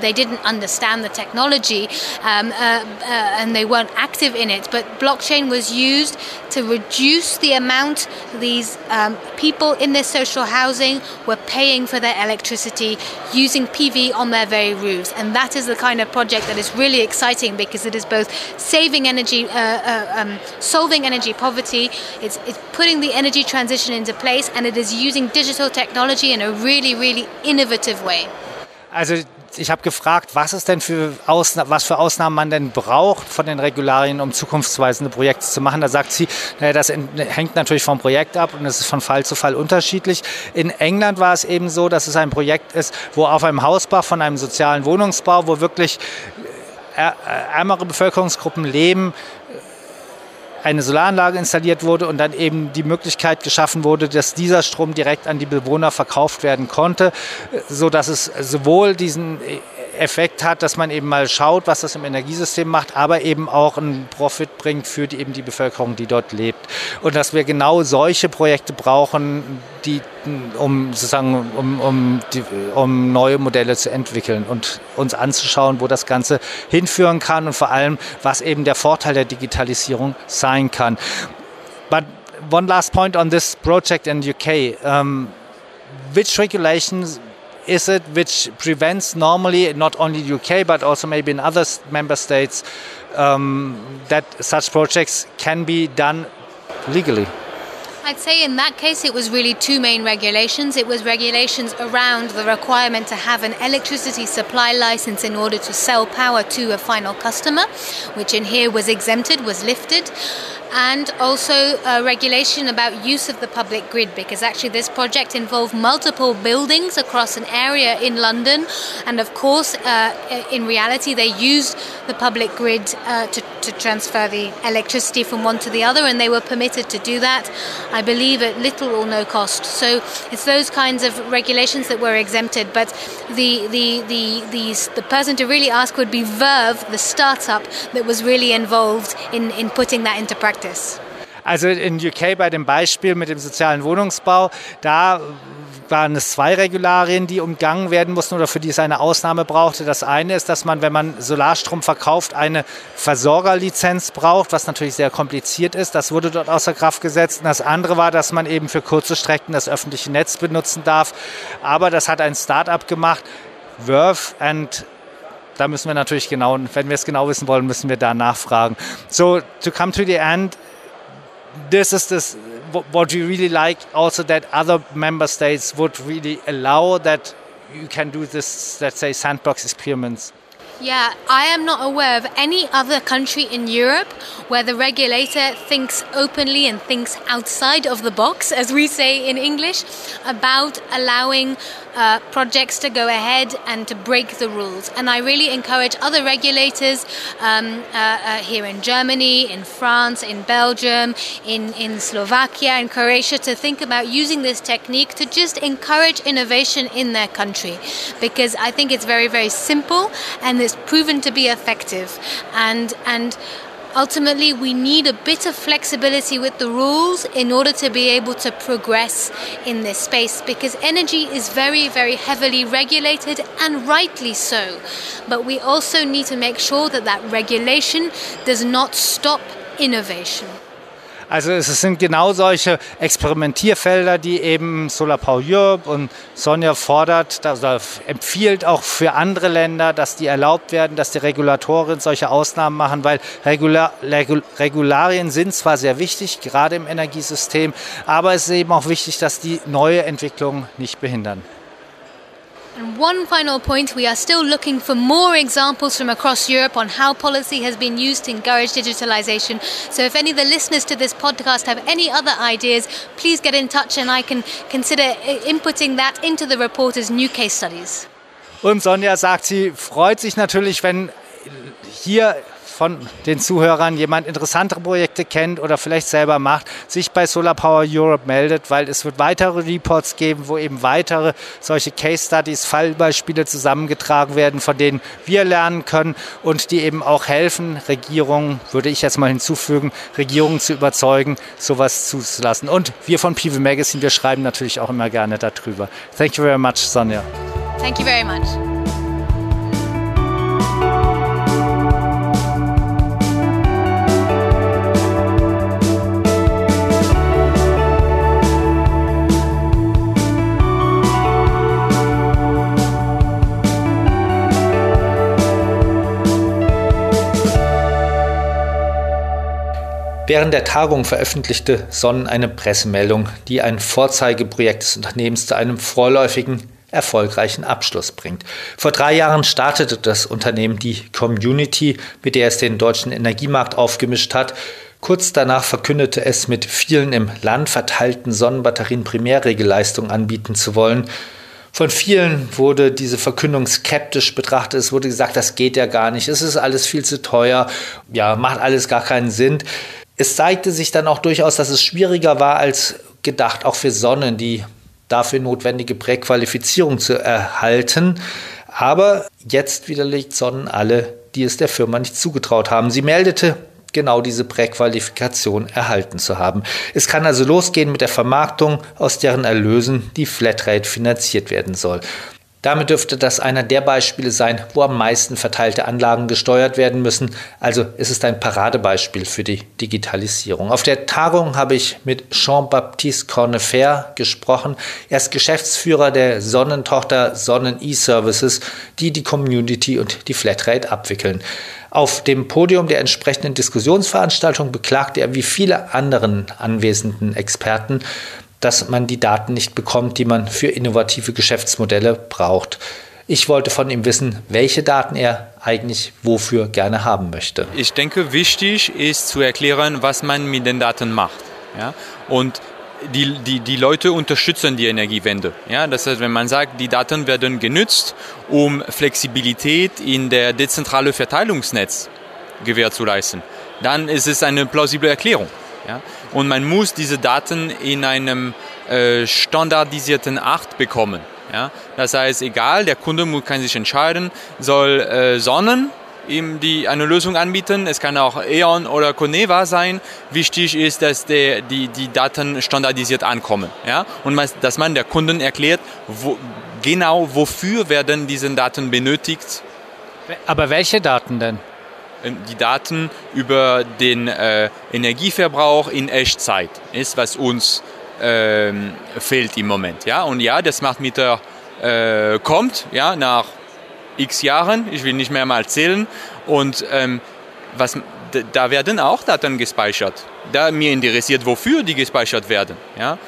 they didn't understand the technology um, uh, uh, and they weren't active in it. But blockchain was used to reduce the amount these um, people in their social housing were paying for their electricity using PV on their very roofs. And that is the kind of project that is really exciting because it is both saving energy, uh, uh, um, solving energy poverty, it's, it's putting the energy transition into place, and it is using digital technology in a really, really innovative way. Also ich habe gefragt, was es denn für Ausna was für Ausnahmen man denn braucht von den Regularien, um zukunftsweisende Projekte zu machen. Da sagt sie, naja, das hängt natürlich vom Projekt ab und es ist von Fall zu Fall unterschiedlich. In England war es eben so, dass es ein Projekt ist, wo auf einem Hausbau von einem sozialen Wohnungsbau, wo wirklich äh, ärmere Bevölkerungsgruppen leben, eine Solaranlage installiert wurde und dann eben die Möglichkeit geschaffen wurde, dass dieser Strom direkt an die Bewohner verkauft werden konnte, so dass es sowohl diesen Effekt hat, dass man eben mal schaut, was das im Energiesystem macht, aber eben auch einen Profit bringt für die, eben die Bevölkerung, die dort lebt. Und dass wir genau solche Projekte brauchen, die, um sozusagen, um, um, die, um neue Modelle zu entwickeln und uns anzuschauen, wo das Ganze hinführen kann und vor allem, was eben der Vorteil der Digitalisierung sein kann. But one last point on this project in UK. Um, which regulations is it which prevents normally not only UK but also maybe in other member states um, that such projects can be done legally? I'd say in that case it was really two main regulations. It was regulations around the requirement to have an electricity supply license in order to sell power to a final customer, which in here was exempted, was lifted and also a regulation about use of the public grid because actually this project involved multiple buildings across an area in London and of course uh, in reality they used the public grid uh, to, to transfer the electricity from one to the other and they were permitted to do that I believe at little or no cost so it's those kinds of regulations that were exempted but the the the the, the person to really ask would be Verve the startup that was really involved in, in putting that into practice? Also in UK bei dem Beispiel mit dem sozialen Wohnungsbau, da waren es zwei Regularien, die umgangen werden mussten oder für die es eine Ausnahme brauchte. Das eine ist, dass man, wenn man Solarstrom verkauft, eine Versorgerlizenz braucht, was natürlich sehr kompliziert ist. Das wurde dort außer Kraft gesetzt. Und das andere war, dass man eben für kurze Strecken das öffentliche Netz benutzen darf. Aber das hat ein Start-up gemacht, Verve and da müssen wir natürlich genau, wenn wir es genau wissen wollen, müssen wir da nachfragen. So, to come to the end, this is this, what we really like also that other member states would really allow that you can do this, let's say, sandbox experiments. Yeah, I am not aware of any other country in Europe where the regulator thinks openly and thinks outside of the box, as we say in English, about allowing uh, projects to go ahead and to break the rules. And I really encourage other regulators um, uh, uh, here in Germany, in France, in Belgium, in, in Slovakia, and Croatia to think about using this technique to just encourage innovation in their country. Because I think it's very, very simple and it's proven to be effective. And, and ultimately we need a bit of flexibility with the rules in order to be able to progress in this space because energy is very very heavily regulated and rightly so. But we also need to make sure that that regulation does not stop innovation Also es sind genau solche Experimentierfelder, die eben Solar Power Europe und Sonja fordert, also empfiehlt auch für andere Länder, dass die erlaubt werden, dass die Regulatoren solche Ausnahmen machen, weil Regular, Regularien sind zwar sehr wichtig, gerade im Energiesystem, aber es ist eben auch wichtig, dass die neue Entwicklungen nicht behindern. And one final point we are still looking for more examples from across Europe on how policy has been used to encourage digitalization. So, if any of the listeners to this podcast have any other ideas, please get in touch and I can consider uh, inputting that into the report as new case studies. Und Sonja sagt, sie freut sich natürlich, wenn hier von den Zuhörern jemand interessantere Projekte kennt oder vielleicht selber macht, sich bei Solar Power Europe meldet, weil es wird weitere Reports geben, wo eben weitere solche Case Studies, Fallbeispiele zusammengetragen werden, von denen wir lernen können und die eben auch helfen, Regierungen, würde ich jetzt mal hinzufügen, Regierungen zu überzeugen, sowas zuzulassen. Und wir von PV Magazine, wir schreiben natürlich auch immer gerne darüber. Thank you very much, Sonja. Thank you very much. Während der Tagung veröffentlichte Sonnen eine Pressemeldung, die ein Vorzeigeprojekt des Unternehmens zu einem vorläufigen erfolgreichen Abschluss bringt. Vor drei Jahren startete das Unternehmen die Community, mit der es den deutschen Energiemarkt aufgemischt hat. Kurz danach verkündete es, mit vielen im Land verteilten Sonnenbatterien Primärregelleistung anbieten zu wollen. Von vielen wurde diese Verkündung skeptisch betrachtet. Es wurde gesagt, das geht ja gar nicht. Es ist alles viel zu teuer. Ja, macht alles gar keinen Sinn. Es zeigte sich dann auch durchaus, dass es schwieriger war als gedacht, auch für Sonnen die dafür notwendige Präqualifizierung zu erhalten. Aber jetzt widerlegt Sonnen alle, die es der Firma nicht zugetraut haben. Sie meldete, genau diese Präqualifikation erhalten zu haben. Es kann also losgehen mit der Vermarktung, aus deren Erlösen die Flatrate finanziert werden soll. Damit dürfte das einer der Beispiele sein, wo am meisten verteilte Anlagen gesteuert werden müssen. Also es ist ein Paradebeispiel für die Digitalisierung. Auf der Tagung habe ich mit Jean-Baptiste Cornefer gesprochen. Er ist Geschäftsführer der Sonnentochter Sonnen E-Services, die die Community und die Flatrate abwickeln. Auf dem Podium der entsprechenden Diskussionsveranstaltung beklagte er wie viele anderen anwesenden Experten, dass man die Daten nicht bekommt, die man für innovative Geschäftsmodelle braucht. Ich wollte von ihm wissen, welche Daten er eigentlich wofür gerne haben möchte. Ich denke, wichtig ist zu erklären, was man mit den Daten macht. Ja? Und die, die, die Leute unterstützen die Energiewende. Ja? Das heißt, wenn man sagt, die Daten werden genützt, um Flexibilität in der dezentrale Verteilungsnetz gewährleisten, dann ist es eine plausible Erklärung. Ja? Und man muss diese Daten in einem äh, standardisierten Art bekommen. Ja? Das heißt, egal, der Kunde kann sich entscheiden, soll äh, Sonnen ihm die eine Lösung anbieten. Es kann auch E.ON oder Coneva sein. Wichtig ist, dass der, die, die Daten standardisiert ankommen. Ja? Und dass man der Kunden erklärt, wo, genau wofür werden diese Daten benötigt. Aber welche Daten denn? Ähm, die Daten über den äh, Energieverbrauch in Echtzeit ist, was uns ähm, fehlt im Moment. Ja? Und ja, der Smart Meter äh, kommt ja, nach x Jahren, ich will nicht mehr mal zählen. Und ähm, was, da werden auch Daten gespeichert. Da mir interessiert, wofür die gespeichert werden. Ja?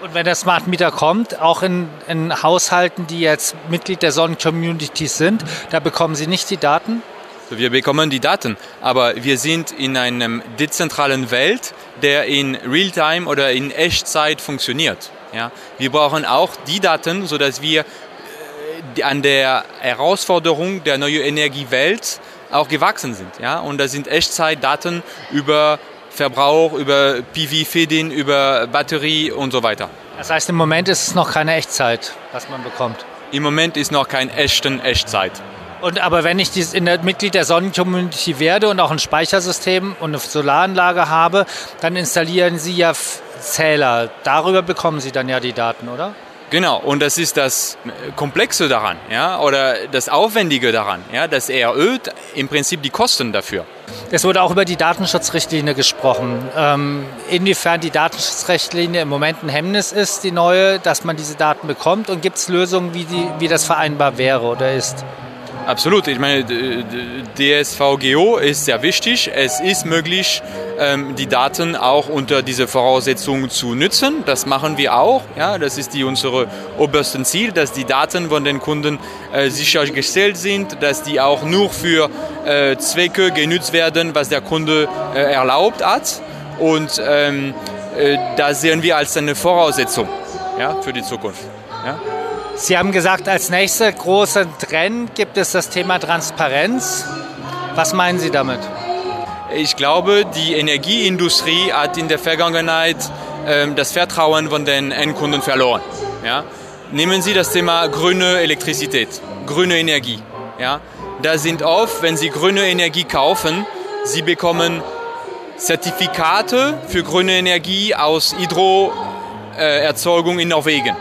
Und wenn der Smart Meter kommt, auch in, in Haushalten, die jetzt Mitglied der Sonnen-Community sind, da bekommen Sie nicht die Daten? Wir bekommen die Daten, aber wir sind in einer dezentralen Welt, der in Realtime oder in Echtzeit funktioniert. Ja? Wir brauchen auch die Daten, sodass wir äh, an der Herausforderung der neuen Energiewelt auch gewachsen sind. Ja? Und das sind Echtzeitdaten über Verbrauch, über PV-Feeding, über Batterie und so weiter. Das heißt, im Moment ist es noch keine Echtzeit, was man bekommt? Im Moment ist noch kein echten Echtzeit. Und aber wenn ich dies in der Mitglied der Sonnencommunity werde und auch ein Speichersystem und eine Solaranlage habe, dann installieren Sie ja Zähler. Darüber bekommen Sie dann ja die Daten, oder? Genau, und das ist das Komplexe daran, ja, oder das Aufwendige daran, ja, das erhöht im Prinzip die Kosten dafür. Es wurde auch über die Datenschutzrichtlinie gesprochen. Ähm, inwiefern die Datenschutzrichtlinie im Moment ein Hemmnis ist, die neue, dass man diese Daten bekommt und gibt es Lösungen, wie, die, wie das vereinbar wäre oder ist? Absolut. Ich meine, DSVGO ist sehr wichtig. Es ist möglich, ähm, die Daten auch unter diese Voraussetzungen zu nutzen. Das machen wir auch. Ja, das ist die unsere obersten Ziel, dass die Daten von den Kunden äh, sichergestellt sind, dass die auch nur für äh, Zwecke genutzt werden, was der Kunde äh, erlaubt hat. Und ähm, das sehen wir als eine Voraussetzung ja, für die Zukunft. Ja. Sie haben gesagt, als nächster großer Trend gibt es das Thema Transparenz. Was meinen Sie damit? Ich glaube, die Energieindustrie hat in der Vergangenheit äh, das Vertrauen von den Endkunden verloren. Ja? Nehmen Sie das Thema grüne Elektrizität, grüne Energie. Ja? Da sind oft, wenn Sie grüne Energie kaufen, Sie bekommen Zertifikate für grüne Energie aus Hydroerzeugung in Norwegen.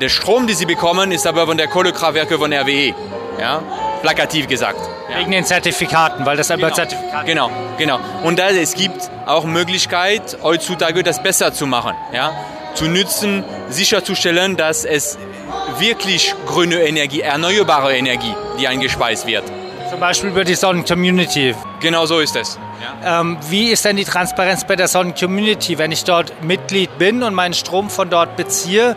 Der Strom, den sie bekommen, ist aber von der Kohlekraftwerke von RWE. Ja? Plakativ gesagt. Ja. Wegen den Zertifikaten, weil das genau. Zertifikate Genau, genau. Und da, es gibt auch Möglichkeit, heutzutage das besser zu machen. Ja? Zu nützen, sicherzustellen, dass es wirklich grüne Energie, erneuerbare Energie, die eingespeist wird. Zum Beispiel über die Sonnencommunity. Genau so ist es. Ja. Ähm, wie ist denn die Transparenz bei der Sonnen-Community, wenn ich dort Mitglied bin und meinen Strom von dort beziehe?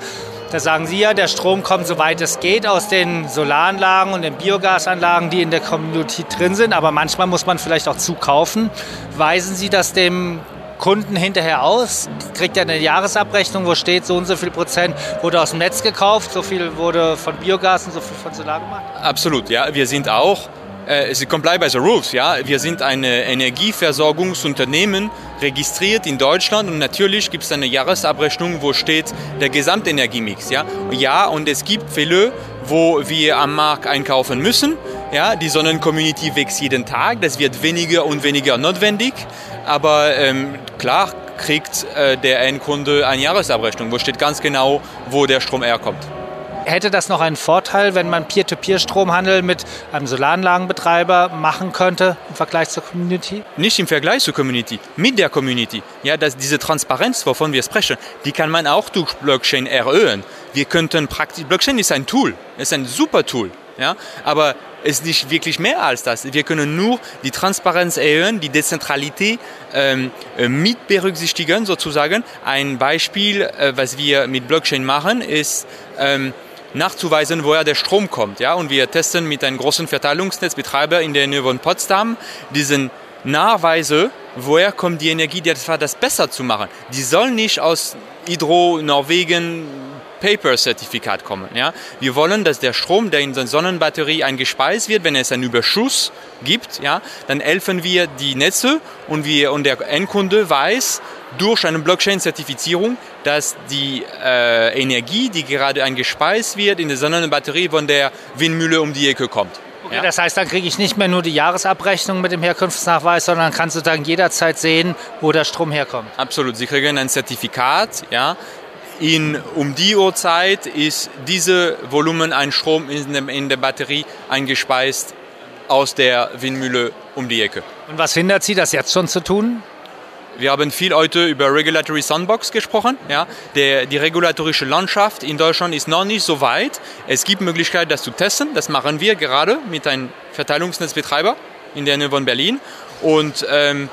Da sagen Sie ja, der Strom kommt soweit es geht aus den Solaranlagen und den Biogasanlagen, die in der Community drin sind. Aber manchmal muss man vielleicht auch zukaufen. Weisen Sie das dem Kunden hinterher aus? Kriegt er eine Jahresabrechnung, wo steht, so und so viel Prozent wurde aus dem Netz gekauft, so viel wurde von Biogas und so viel von Solar gemacht? Absolut, ja. Wir sind auch äh, Sie comply by the rules. Ja? Wir sind ein Energieversorgungsunternehmen, registriert in Deutschland und natürlich gibt es eine Jahresabrechnung, wo steht der Gesamtenergiemix. Ja? ja, und es gibt Fälle, wo wir am Markt einkaufen müssen. Ja, die Sonnencommunity wächst jeden Tag, das wird weniger und weniger notwendig, aber ähm, klar kriegt äh, der Endkunde eine Jahresabrechnung, wo steht ganz genau, wo der Strom herkommt. Hätte das noch einen Vorteil, wenn man Peer-to-Peer-Stromhandel mit einem Solaranlagenbetreiber machen könnte im Vergleich zur Community? Nicht im Vergleich zur Community, mit der Community. Ja, dass diese Transparenz, wovon wir sprechen, die kann man auch durch Blockchain erhöhen. Wir könnten praktisch, Blockchain ist ein Tool, ist ein super Tool. Ja, aber es ist nicht wirklich mehr als das. Wir können nur die Transparenz erhöhen, die Dezentralität ähm, äh, mit berücksichtigen sozusagen. Ein Beispiel, äh, was wir mit Blockchain machen, ist ähm, nachzuweisen, woher der Strom kommt. Ja? Und wir testen mit einem großen Verteilungsnetzbetreiber in der Nähe von Potsdam diesen Nachweise, woher kommt die Energie, das war das besser zu machen. Die soll nicht aus Hydro, Norwegen, Paper-Zertifikat kommen. Ja? Wir wollen, dass der Strom, der in der Sonnenbatterie eingespeist wird, wenn es einen Überschuss gibt, ja, dann helfen wir die Netze und, wir, und der Endkunde weiß durch eine Blockchain-Zertifizierung, dass die äh, Energie, die gerade eingespeist wird, in der Sonnenbatterie von der Windmühle um die Ecke kommt. Okay, ja. Das heißt, dann kriege ich nicht mehr nur die Jahresabrechnung mit dem Herkunftsnachweis, sondern kann sozusagen jederzeit sehen, wo der Strom herkommt. Absolut. Sie kriegen ein Zertifikat, ja, in, um die Uhrzeit ist diese Volumen an Strom in, dem, in der Batterie eingespeist aus der Windmühle um die Ecke. Und was hindert Sie, das jetzt schon zu tun? Wir haben viel heute über Regulatory Sandbox gesprochen. Ja. Der, die regulatorische Landschaft in Deutschland ist noch nicht so weit. Es gibt Möglichkeit, das zu testen. Das machen wir gerade mit einem Verteilungsnetzbetreiber in der Nähe von Berlin. Und ähm,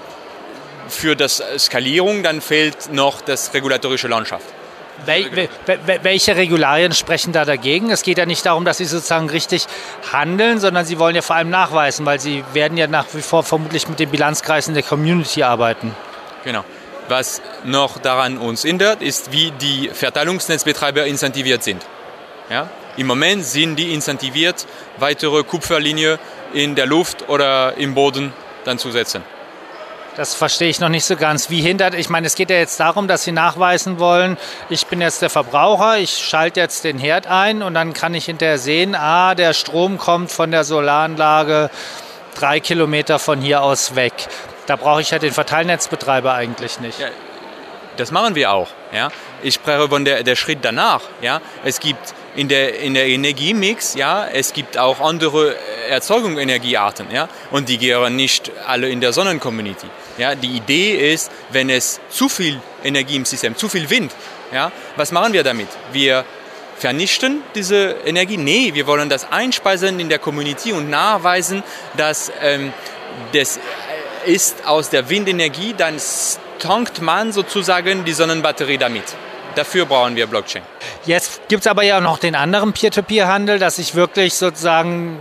für das Skalierung dann fehlt noch das regulatorische Landschaft. Wel, welche Regularien sprechen da dagegen? Es geht ja nicht darum, dass Sie sozusagen richtig handeln, sondern Sie wollen ja vor allem nachweisen, weil Sie werden ja nach wie vor vermutlich mit den Bilanzkreisen der Community arbeiten. Genau. Was noch daran uns hindert, ist, wie die Verteilungsnetzbetreiber incentiviert sind. Ja? Im Moment sind die incentiviert, weitere Kupferlinie in der Luft oder im Boden dann zu setzen. Das verstehe ich noch nicht so ganz. Wie hindert, ich meine, es geht ja jetzt darum, dass Sie nachweisen wollen, ich bin jetzt der Verbraucher, ich schalte jetzt den Herd ein und dann kann ich hinterher sehen, ah, der Strom kommt von der Solaranlage drei Kilometer von hier aus weg. Da brauche ich ja den Verteilnetzbetreiber eigentlich nicht. Ja, das machen wir auch. Ja? Ich spreche von der, der Schritt danach. Ja? Es gibt in der, in der Energiemix, ja, es gibt auch andere Erzeugungsenergiearten, ja, und die gehören nicht alle in der Sonnencommunity. Ja, die Idee ist, wenn es zu viel Energie im System, zu viel Wind, ja, was machen wir damit? Wir vernichten diese Energie? Nee, wir wollen das einspeisen in der Community und nachweisen, dass ähm, das ist aus der Windenergie, dann tankt man sozusagen die Sonnenbatterie damit. Dafür brauchen wir Blockchain. Jetzt gibt es aber ja noch den anderen Peer-to-Peer-Handel, dass ich wirklich sozusagen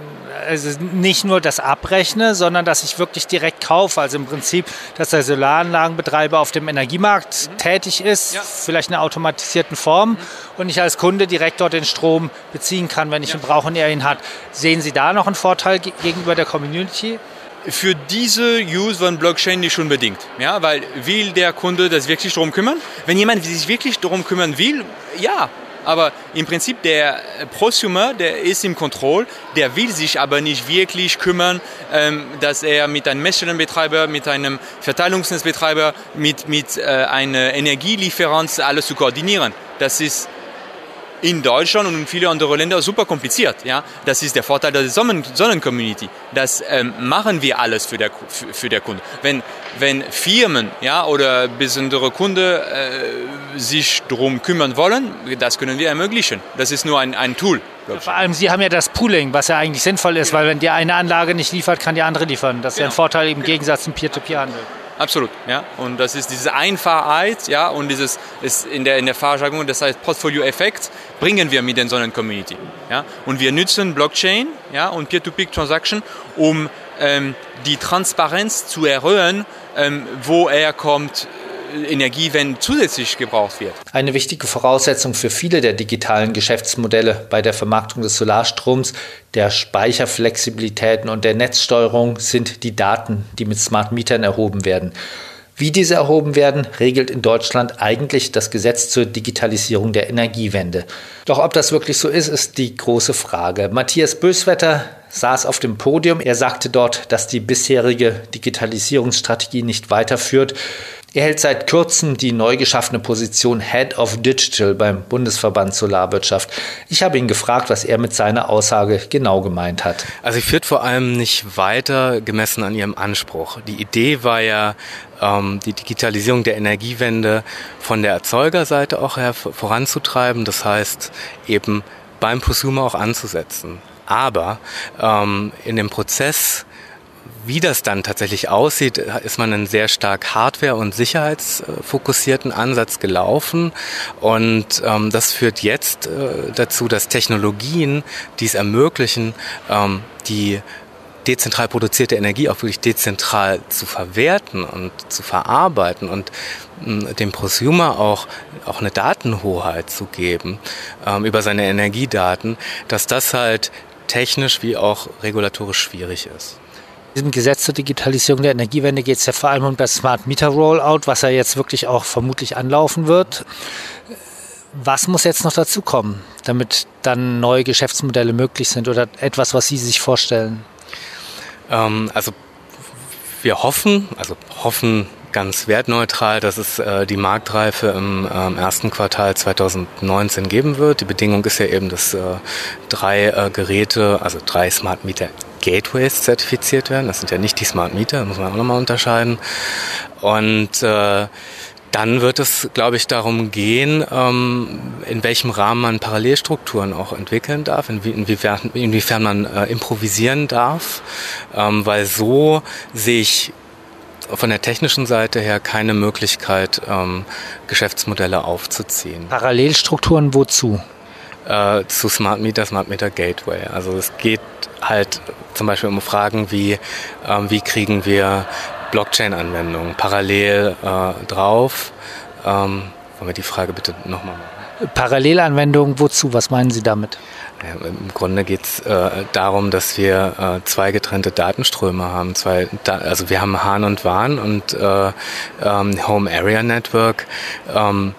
also nicht nur das abrechne, sondern dass ich wirklich direkt kaufe. Also im Prinzip, dass der Solaranlagenbetreiber auf dem Energiemarkt mhm. tätig ist, ja. vielleicht in einer automatisierten Form mhm. und ich als Kunde direkt dort den Strom beziehen kann, wenn ich ja. ihn brauche und er ihn hat. Sehen Sie da noch einen Vorteil gegenüber der Community? Für diese Use von Blockchain nicht unbedingt. Ja, weil will der Kunde das wirklich darum kümmern? Wenn jemand sich wirklich darum kümmern will, ja. Aber im Prinzip der Prosumer, der ist im Kontroll, der will sich aber nicht wirklich kümmern, ähm, dass er mit einem Messstellenbetreiber, mit einem Verteilungsnetzbetreiber, mit, mit äh, einer Energielieferanz alles zu koordinieren. Das ist in Deutschland und in viele andere Länder super kompliziert. Ja? Das ist der Vorteil der Sonnen Sonnencommunity. Das ähm, machen wir alles für der, für, für der Kunde. Wenn, wenn Firmen ja, oder besondere Kunden äh, sich darum kümmern wollen, das können wir ermöglichen. Das ist nur ein, ein Tool. Vor allem, Sie haben ja das Pooling, was ja eigentlich sinnvoll ist, weil wenn die eine Anlage nicht liefert, kann die andere liefern. Das ist genau. ja ein Vorteil im Gegensatz zum Peer-to-Peer-Handel. Absolut, ja. Und das ist diese Einfachheit, ja, und dieses ist in der in der Fachjargon, das heißt Portfolio-Effekt, bringen wir mit den Sonnen-Community, ja. Und wir nutzen Blockchain, ja, und Peer-to-Peer-Transaction, um ähm, die Transparenz zu erhöhen, ähm, wo er kommt, Energie, wenn zusätzlich gebraucht wird. Eine wichtige Voraussetzung für viele der digitalen Geschäftsmodelle bei der Vermarktung des Solarstroms, der Speicherflexibilitäten und der Netzsteuerung sind die Daten, die mit Smart Mietern erhoben werden. Wie diese erhoben werden, regelt in Deutschland eigentlich das Gesetz zur Digitalisierung der Energiewende. Doch ob das wirklich so ist, ist die große Frage. Matthias Böswetter saß auf dem Podium. Er sagte dort, dass die bisherige Digitalisierungsstrategie nicht weiterführt. Er hält seit kurzem die neu geschaffene Position Head of Digital beim Bundesverband Solarwirtschaft. Ich habe ihn gefragt, was er mit seiner Aussage genau gemeint hat. Also sie führt vor allem nicht weiter gemessen an ihrem Anspruch. Die Idee war ja, ähm, die Digitalisierung der Energiewende von der Erzeugerseite auch her voranzutreiben. Das heißt eben beim Prosumer auch anzusetzen. Aber ähm, in dem Prozess wie das dann tatsächlich aussieht, ist man einen sehr stark Hardware- und sicherheitsfokussierten Ansatz gelaufen. Und ähm, das führt jetzt äh, dazu, dass Technologien, die es ermöglichen, ähm, die dezentral produzierte Energie auch wirklich dezentral zu verwerten und zu verarbeiten und ähm, dem Prosumer auch, auch eine Datenhoheit zu geben ähm, über seine Energiedaten, dass das halt technisch wie auch regulatorisch schwierig ist diesem Gesetz zur Digitalisierung der Energiewende geht es ja vor allem um das Smart Meter Rollout, was ja jetzt wirklich auch vermutlich anlaufen wird. Was muss jetzt noch dazu kommen, damit dann neue Geschäftsmodelle möglich sind oder etwas, was Sie sich vorstellen? Ähm, also wir hoffen, also hoffen ganz wertneutral, dass es äh, die Marktreife im ähm, ersten Quartal 2019 geben wird. Die Bedingung ist ja eben, dass äh, drei äh, Geräte, also drei Smart Meter Gateways zertifiziert werden. Das sind ja nicht die Smart Meter, muss man auch nochmal unterscheiden. Und äh, dann wird es, glaube ich, darum gehen, ähm, in welchem Rahmen man Parallelstrukturen auch entwickeln darf, inwiefern, man äh, improvisieren darf, ähm, weil so sehe ich von der technischen Seite her keine Möglichkeit, ähm, Geschäftsmodelle aufzuziehen. Parallelstrukturen wozu? Äh, zu Smart Meter, Smart Meter Gateway. Also es geht halt zum Beispiel um Fragen wie, ähm, wie kriegen wir Blockchain-Anwendungen parallel äh, drauf. Ähm, wollen wir die Frage bitte nochmal machen? Parallelanwendungen, wozu? Was meinen Sie damit? Ja, Im Grunde geht es äh, darum, dass wir äh, zwei getrennte Datenströme haben. Zwei, da, also wir haben Hahn und Wahn und äh, ähm, Home Area Network. Ähm,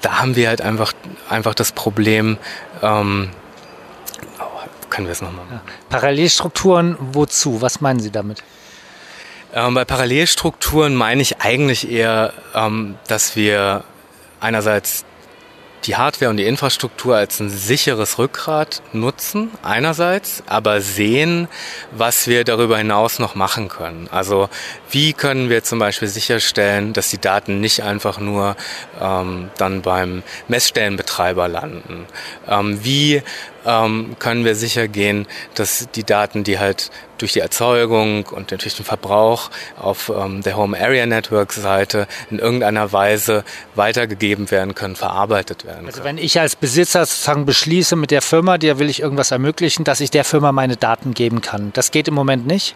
da haben wir halt einfach, einfach das Problem, ähm, können wir es nochmal machen. Parallelstrukturen, wozu? Was meinen Sie damit? Ähm, bei Parallelstrukturen meine ich eigentlich eher, ähm, dass wir einerseits die Hardware und die Infrastruktur als ein sicheres Rückgrat nutzen, einerseits, aber sehen, was wir darüber hinaus noch machen können. Also wie können wir zum Beispiel sicherstellen, dass die Daten nicht einfach nur ähm, dann beim Messstellenbetreiber landen? Ähm, wie ähm, können wir sicher gehen, dass die Daten, die halt durch die Erzeugung und natürlich den Verbrauch auf ähm, der Home Area Network Seite in irgendeiner Weise weitergegeben werden können, verarbeitet werden also können. Also wenn ich als Besitzer sozusagen beschließe mit der Firma, der will ich irgendwas ermöglichen, dass ich der Firma meine Daten geben kann. Das geht im Moment nicht?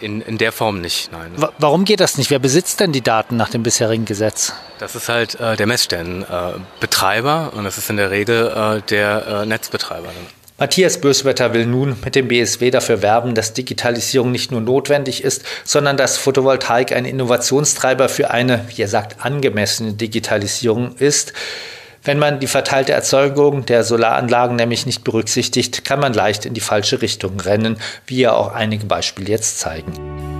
In, in der Form nicht, nein. Warum geht das nicht? Wer besitzt denn die Daten nach dem bisherigen Gesetz? Das ist halt äh, der Messstellenbetreiber äh, und das ist in der Regel äh, der äh, Netzbetreiber. Matthias Böswetter will nun mit dem BSW dafür werben, dass Digitalisierung nicht nur notwendig ist, sondern dass Photovoltaik ein Innovationstreiber für eine, wie er sagt, angemessene Digitalisierung ist. Wenn man die verteilte Erzeugung der Solaranlagen nämlich nicht berücksichtigt, kann man leicht in die falsche Richtung rennen, wie ja auch einige Beispiele jetzt zeigen.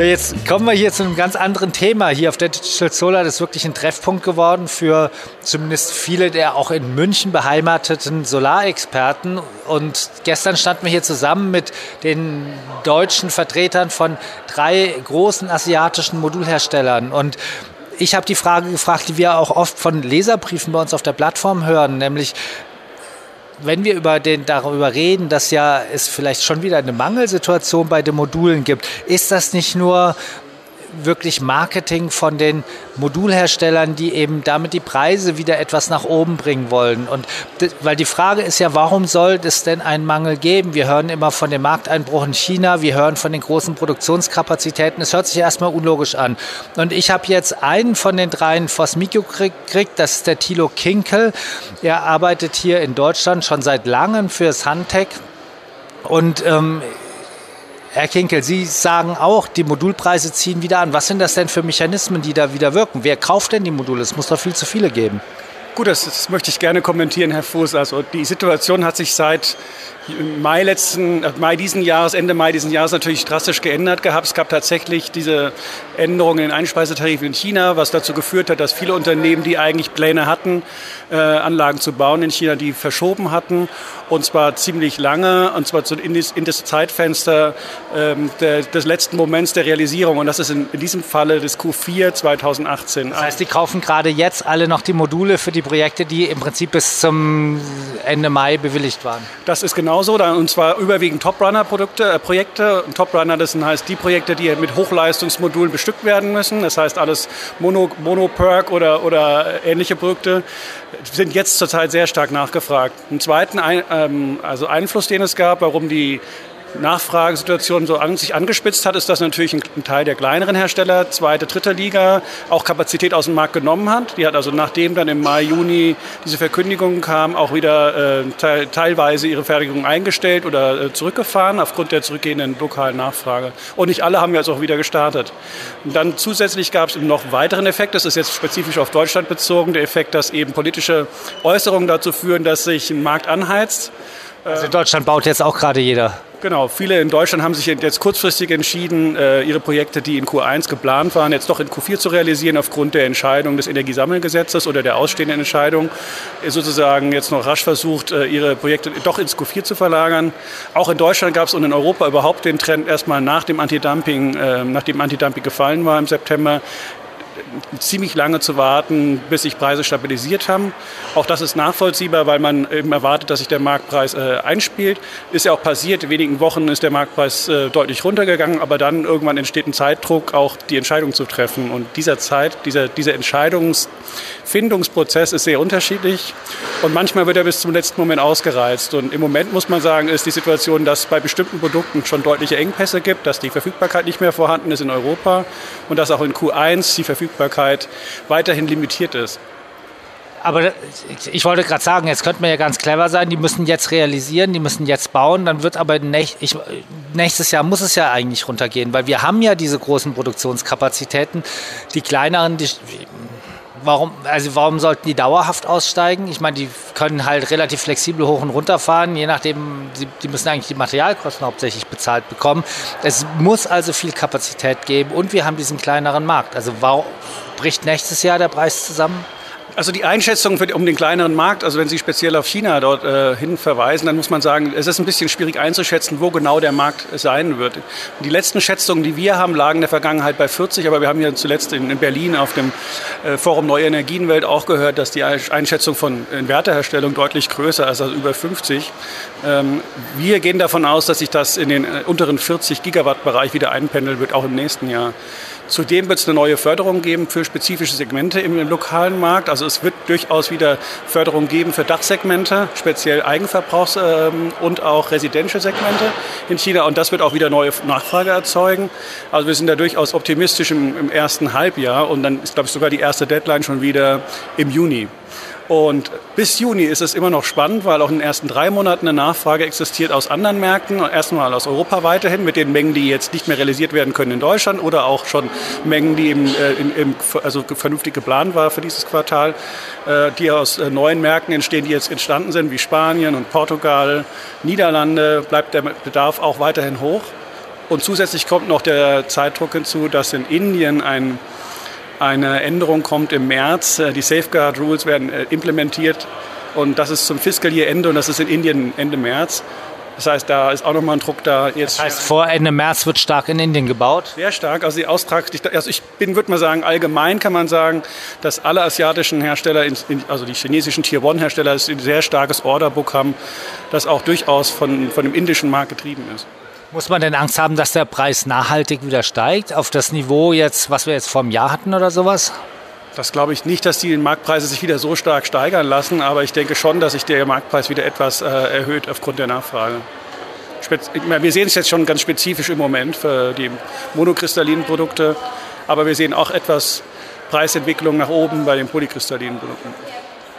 Ja, jetzt kommen wir hier zu einem ganz anderen Thema. Hier auf der Digital Solar das ist wirklich ein Treffpunkt geworden für zumindest viele der auch in München beheimateten Solarexperten. Und gestern standen wir hier zusammen mit den deutschen Vertretern von drei großen asiatischen Modulherstellern. Und ich habe die Frage gefragt, die wir auch oft von Leserbriefen bei uns auf der Plattform hören, nämlich wenn wir über den, darüber reden, dass ja es vielleicht schon wieder eine Mangelsituation bei den Modulen gibt, ist das nicht nur wirklich Marketing von den Modulherstellern, die eben damit die Preise wieder etwas nach oben bringen wollen. Und weil die Frage ist ja, warum soll es denn einen Mangel geben? Wir hören immer von dem Markteinbruch in China, wir hören von den großen Produktionskapazitäten. Es hört sich erstmal unlogisch an. Und ich habe jetzt einen von den dreien vors gekriegt, das ist der Thilo Kinkel. Er arbeitet hier in Deutschland schon seit langem für Suntech. Und ähm, Herr Kinkel, Sie sagen auch, die Modulpreise ziehen wieder an. Was sind das denn für Mechanismen, die da wieder wirken? Wer kauft denn die Module? Es muss doch viel zu viele geben. Gut, das, das möchte ich gerne kommentieren, Herr Fuß. Also die Situation hat sich seit Mai letzten, äh, Mai diesen Jahres, Ende Mai diesen Jahres natürlich drastisch geändert gehabt. Es gab tatsächlich diese Änderungen in den Einspeisetarifen in China, was dazu geführt hat, dass viele Unternehmen, die eigentlich Pläne hatten, äh, Anlagen zu bauen in China, die verschoben hatten. Und zwar ziemlich lange, und zwar in das, in das Zeitfenster ähm, der, des letzten Moments der Realisierung. Und das ist in, in diesem Falle des Q4 2018. Das heißt, die kaufen gerade jetzt alle noch die Module für die Projekte, die im Prinzip bis zum Ende Mai bewilligt waren. Das ist genau genauso, und zwar überwiegend Top-Runner-Projekte. Äh, Projekte. Top-Runner, das sind heißt die Projekte, die mit Hochleistungsmodulen bestückt werden müssen. Das heißt alles Mono, Mono-Perk oder, oder ähnliche Produkte sind jetzt zurzeit sehr stark nachgefragt. Einen zweiten ähm, also Einfluss, den es gab, warum die Nachfragesituation so an, sich angespitzt hat, ist, dass natürlich ein, Teil der kleineren Hersteller, zweite, dritte Liga, auch Kapazität aus dem Markt genommen hat. Die hat also nachdem dann im Mai, Juni diese Verkündigung kam, auch wieder äh, te teilweise ihre Fertigung eingestellt oder äh, zurückgefahren aufgrund der zurückgehenden lokalen Nachfrage. Und nicht alle haben jetzt auch wieder gestartet. Und dann zusätzlich gab es noch weiteren Effekt, das ist jetzt spezifisch auf Deutschland bezogen, der Effekt, dass eben politische Äußerungen dazu führen, dass sich ein Markt anheizt. Also in Deutschland baut jetzt auch gerade jeder. Genau, viele in Deutschland haben sich jetzt kurzfristig entschieden, äh, ihre Projekte, die in Q1 geplant waren, jetzt doch in Q4 zu realisieren, aufgrund der Entscheidung des Energiesammelgesetzes oder der ausstehenden Entscheidung, sozusagen jetzt noch rasch versucht, äh, ihre Projekte doch ins Q4 zu verlagern. Auch in Deutschland gab es und in Europa überhaupt den Trend, erstmal nach dem Antidumping, äh, nachdem Antidumping gefallen war im September, ziemlich lange zu warten, bis sich Preise stabilisiert haben. Auch das ist nachvollziehbar, weil man eben erwartet, dass sich der Marktpreis äh, einspielt. Ist ja auch passiert. In wenigen Wochen ist der Marktpreis äh, deutlich runtergegangen, aber dann irgendwann entsteht ein Zeitdruck, auch die Entscheidung zu treffen. Und dieser Zeit, dieser, dieser Entscheidungsfindungsprozess ist sehr unterschiedlich und manchmal wird er bis zum letzten Moment ausgereizt. Und im Moment muss man sagen, ist die Situation, dass bei bestimmten Produkten schon deutliche Engpässe gibt, dass die Verfügbarkeit nicht mehr vorhanden ist in Europa und dass auch in Q1 die Verfügbarkeit Verfügbarkeit weiterhin limitiert ist. Aber ich wollte gerade sagen, jetzt könnte man ja ganz clever sein, die müssen jetzt realisieren, die müssen jetzt bauen, dann wird aber nächstes Jahr muss es ja eigentlich runtergehen, weil wir haben ja diese großen Produktionskapazitäten. Die kleineren, die, warum, also warum sollten die dauerhaft aussteigen? Ich meine, die können halt relativ flexibel hoch und runter fahren, je nachdem, sie, die müssen eigentlich die Materialkosten hauptsächlich bezahlt bekommen. Es muss also viel Kapazität geben und wir haben diesen kleineren Markt. Also warum bricht nächstes Jahr der Preis zusammen? Also die Einschätzung für, um den kleineren Markt, also wenn Sie speziell auf China dort äh, hin verweisen, dann muss man sagen, es ist ein bisschen schwierig einzuschätzen, wo genau der Markt sein wird. Die letzten Schätzungen, die wir haben, lagen in der Vergangenheit bei 40, aber wir haben ja zuletzt in, in Berlin auf dem äh, Forum Neue Energienwelt auch gehört, dass die Einschätzung von Inverterherstellung deutlich größer ist, also über 50. Ähm, wir gehen davon aus, dass sich das in den äh, unteren 40 Gigawatt Bereich wieder einpendeln wird, auch im nächsten Jahr. Zudem wird es eine neue Förderung geben für spezifische Segmente im, lokalen Markt. Also es wird durchaus wieder Förderung geben für Dachsegmente, speziell Eigenverbrauchs- ähm, und auch Residential-Segmente in China. Und das wird auch wieder neue Nachfrage erzeugen. Also wir sind da durchaus optimistisch im, im ersten Halbjahr. Und dann ist, glaube ich, sogar die erste Deadline schon wieder im Juni. Und bis Juni ist es immer noch spannend, weil auch in den ersten drei Monaten eine Nachfrage existiert aus anderen Märkten. Erstmal aus Europa weiterhin mit den Mengen, die jetzt nicht mehr realisiert werden können in Deutschland oder auch schon Mengen, die im, äh, im, im, also vernünftig geplant war für dieses Quartal, äh, die aus äh, neuen Märkten entstehen, die jetzt entstanden sind, wie Spanien und Portugal, Niederlande, bleibt der Bedarf auch weiterhin hoch. Und zusätzlich kommt noch der Zeitdruck hinzu, dass in Indien ein, eine Änderung kommt im März. Äh, die Safeguard Rules werden äh, implementiert und das ist zum Fiscal Year Ende und das ist in Indien Ende März. Das heißt, da ist auch nochmal ein Druck da. Jetzt das heißt, vor Ende März wird stark in Indien gebaut? Sehr stark. Also, die Austrag, also ich bin, würde mal sagen, allgemein kann man sagen, dass alle asiatischen Hersteller, also die chinesischen Tier-One-Hersteller, ein sehr starkes Orderbook haben, das auch durchaus von, von dem indischen Markt getrieben ist. Muss man denn Angst haben, dass der Preis nachhaltig wieder steigt auf das Niveau jetzt, was wir jetzt vor einem Jahr hatten oder sowas? Das glaube ich nicht, dass die Marktpreise sich wieder so stark steigern lassen, aber ich denke schon, dass sich der Marktpreis wieder etwas äh, erhöht aufgrund der Nachfrage. Spez wir sehen es jetzt schon ganz spezifisch im Moment für die monokristallinen Produkte, aber wir sehen auch etwas Preisentwicklung nach oben bei den polykristallinen Produkten.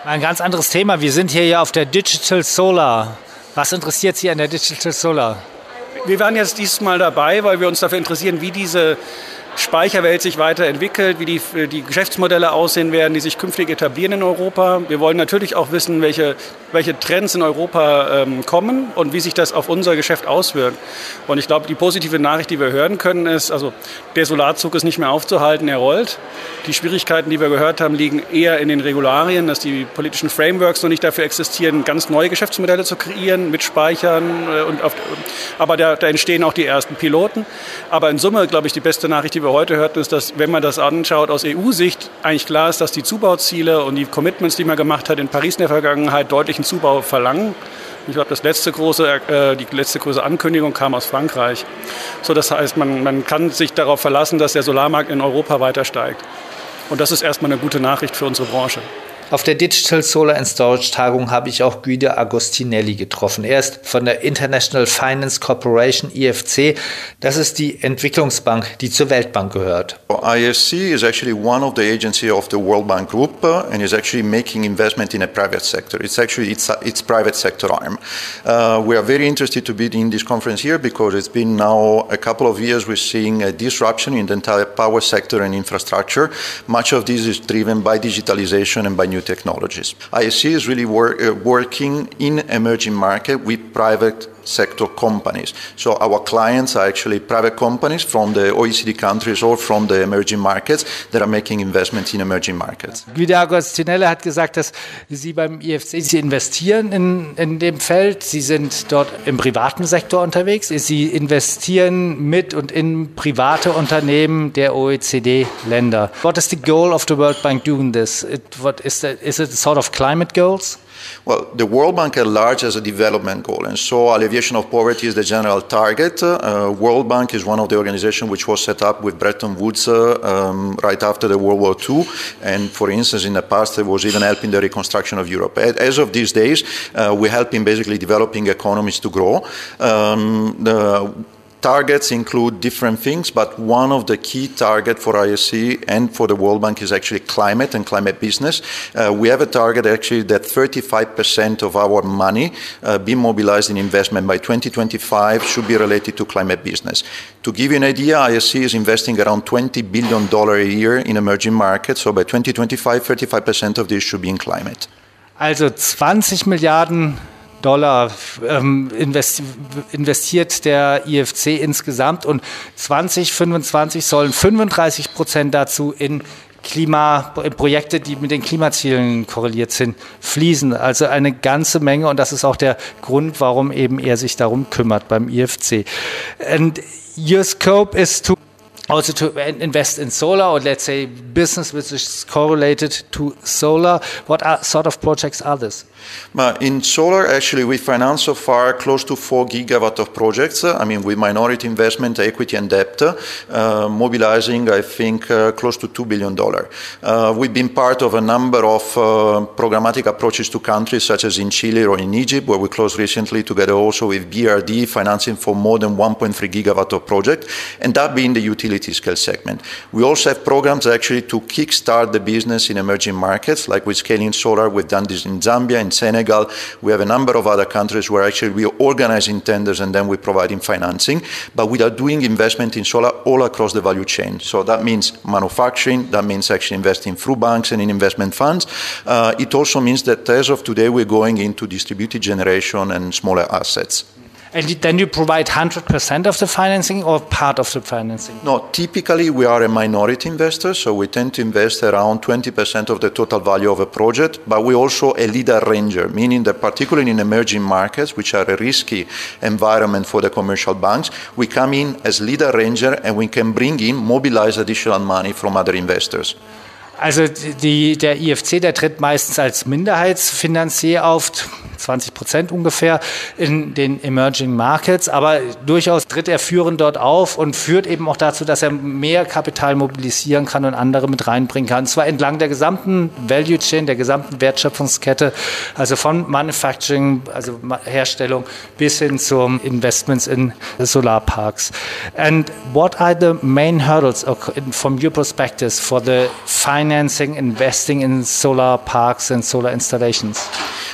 Ein ganz anderes Thema. Wir sind hier ja auf der Digital Solar. Was interessiert Sie an der Digital Solar? Wir waren jetzt dieses Mal dabei, weil wir uns dafür interessieren, wie diese Speicherwelt sich weiterentwickelt, wie die, die Geschäftsmodelle aussehen werden, die sich künftig etablieren in Europa. Wir wollen natürlich auch wissen, welche, welche Trends in Europa ähm, kommen und wie sich das auf unser Geschäft auswirkt. Und ich glaube, die positive Nachricht, die wir hören können, ist, also der Solarzug ist nicht mehr aufzuhalten, er rollt. Die Schwierigkeiten, die wir gehört haben, liegen eher in den Regularien, dass die politischen Frameworks noch nicht dafür existieren, ganz neue Geschäftsmodelle zu kreieren mit Speichern. Äh, und auf, aber da, da entstehen auch die ersten Piloten. Aber in Summe, glaube ich, die beste Nachricht, die die wir heute hörten, ist, dass, wenn man das anschaut aus EU-Sicht, eigentlich klar ist, dass die Zubauziele und die Commitments, die man gemacht hat in Paris in der Vergangenheit, deutlichen Zubau verlangen. Ich glaube, das letzte große, äh, die letzte große Ankündigung kam aus Frankreich. So, das heißt, man, man kann sich darauf verlassen, dass der Solarmarkt in Europa weiter steigt. Und das ist erstmal eine gute Nachricht für unsere Branche. Auf der Digital Solar and Storage Tagung habe ich auch Guido Agostinelli getroffen. Er ist von der International Finance Corporation IFC. Das ist die Entwicklungsbank, die zur Weltbank gehört. IFC is actually one of the agencies of the World Bank Group uh, and is actually making investment in a private sector. It's actually its, uh, its private sector arm. Uh, we are very interested to be in this conference here because it's been now a couple of years we're seeing a disruption in the entire power sector and infrastructure. Much of this is driven by digitalization and by new new technologies. ISC is really wor- uh, working in emerging market with private sector companies. So our clients are actually private companies from the OECD countries or from the emerging markets that are making investments in emerging markets. Guido Agostinelle hat gesagt, dass Sie beim IFC, Sie investieren in, in dem Feld, Sie sind dort im privaten Sektor unterwegs, Sie investieren mit und in private Unternehmen der OECD-Länder. What is the goal of the World Bank doing this? It, what is, the, is it sort of climate goals? Well, the World Bank at large has a development goal, and so alleviation of poverty is the general target. Uh, World Bank is one of the organizations which was set up with Bretton Woods uh, um, right after the World War II, and for instance, in the past, it was even helping the reconstruction of Europe. As of these days, uh, we're helping basically developing economies to grow. Um, the, Targets include different things, but one of the key targets for ISC and for the World Bank is actually climate and climate business. Uh, we have a target actually that 35% of our money uh, being mobilized in investment by 2025 should be related to climate business. To give you an idea, ISC is investing around $20 billion a year in emerging markets, so by 2025, 35% of this should be in climate. Also 20 Milliarden Dollar ähm, investiert der IFC insgesamt und 2025 sollen 35 Prozent dazu in Klima, Projekte, die mit den Klimazielen korreliert sind, fließen. Also eine ganze Menge und das ist auch der Grund, warum eben er sich darum kümmert beim IFC. And your scope is to also to invest in solar or let's say business which is correlated to solar. What are, sort of projects are this? In solar, actually, we finance so far close to 4 gigawatt of projects. I mean, with minority investment, equity, and debt, uh, mobilizing, I think, uh, close to $2 billion. Uh, we've been part of a number of uh, programmatic approaches to countries such as in Chile or in Egypt, where we closed recently together also with BRD, financing for more than 1.3 gigawatt of project, and that being the utility scale segment. We also have programs actually to kickstart the business in emerging markets, like with scaling solar. We've done this in Zambia, in Senegal. We have a number of other countries where actually we are organizing tenders and then we're providing financing. But we are doing investment in solar all across the value chain. So that means manufacturing, that means actually investing through banks and in investment funds. Uh, it also means that as of today, we're going into distributed generation and smaller assets. And then you provide 100% of the financing or part of the financing? No, typically we are a minority investor, so we tend to invest around 20% of the total value of a project, but we also a lead arranger, meaning that particularly in emerging markets, which are a risky environment for the commercial banks, we come in as lead arranger and we can bring in, mobilize additional money from other investors. Also die, der IFC, der tritt meistens als Minderheitsfinanzier auf, 20 Prozent ungefähr in den Emerging Markets, aber durchaus tritt er führend dort auf und führt eben auch dazu, dass er mehr Kapital mobilisieren kann und andere mit reinbringen kann. Und zwar entlang der gesamten Value Chain, der gesamten Wertschöpfungskette, also von Manufacturing, also Herstellung bis hin zum Investments in Solarparks. And what are the main hurdles from your perspective for the finance financing, investing in solar parks and solar installations?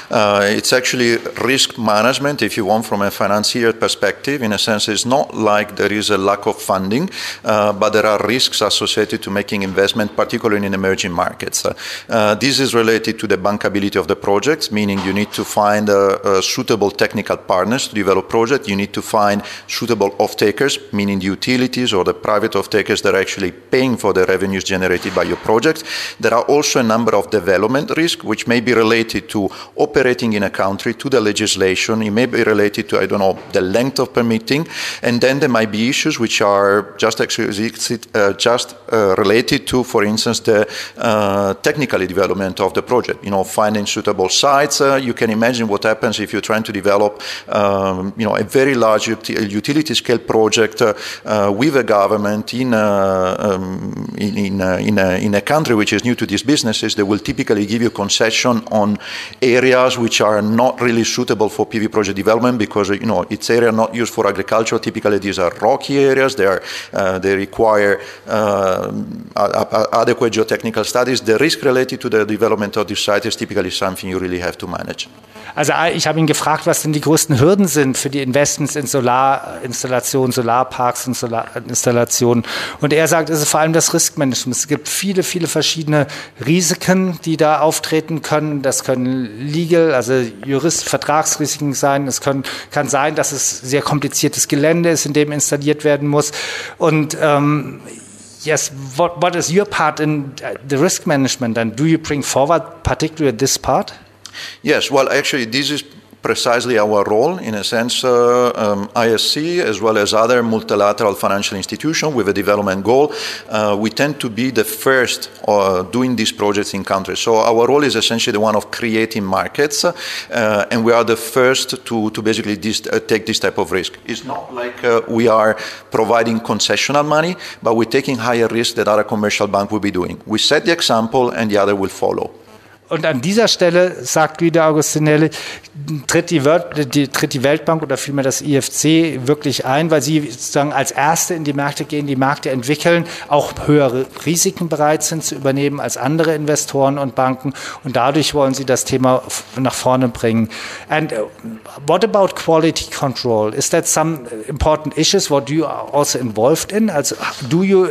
Uh, it's actually risk management, if you want, from a financier perspective. In a sense, it's not like there is a lack of funding, uh, but there are risks associated to making investment, particularly in emerging markets. Uh, this is related to the bankability of the projects, meaning you need to find uh, suitable technical partners to develop projects. You need to find suitable off-takers, meaning the utilities or the private off-takers that are actually paying for the revenues generated by your project. There are also a number of development risks, which may be related to operating in a country, to the legislation. It may be related to, I don't know, the length of permitting. And then there might be issues which are just, uh, just uh, related to, for instance, the uh, technical development of the project. You know, finding suitable sites. Uh, you can imagine what happens if you're trying to develop, um, you know, a very large utility scale project uh, uh, with a government in, um, in, in, in, a, in a country which is new to these businesses, they will typically give you concession on areas which are not really suitable for PV project development because you know it's area not used for agriculture. Typically, these are rocky areas. They are uh, they require uh, adequate geotechnical studies. The risk related to the development of this site is typically something you really have to manage. Also ich habe ihn gefragt, was denn die größten Hürden sind für die Investments in Solarinstallationen, Solarparks und Solarinstallationen. Und er sagt, es ist vor allem das Riskmanagement. Es gibt viele, viele verschiedene Risiken, die da auftreten können. Das können legal, also Jurist, Vertragsrisiken sein. Es können, kann sein, dass es sehr kompliziertes Gelände ist, in dem installiert werden muss. Und ähm, yes, what, what is your part in the risk management and do you bring forward particularly this part? Yes, well, actually, this is precisely our role. In a sense, uh, um, ISC, as well as other multilateral financial institutions with a development goal, uh, we tend to be the first uh, doing these projects in countries. So our role is essentially the one of creating markets, uh, and we are the first to, to basically uh, take this type of risk. It's not like uh, we are providing concessional money, but we're taking higher risk that other commercial bank will be doing. We set the example, and the other will follow. Und an dieser Stelle, sagt wieder Augustinelli, tritt die, die, tritt die Weltbank oder vielmehr das IFC wirklich ein, weil sie sozusagen als Erste in die Märkte gehen, die Märkte entwickeln, auch höhere Risiken bereit sind zu übernehmen als andere Investoren und Banken. Und dadurch wollen sie das Thema nach vorne bringen. And uh, what about quality control? Is that some important issues what you are also involved in? Also, do you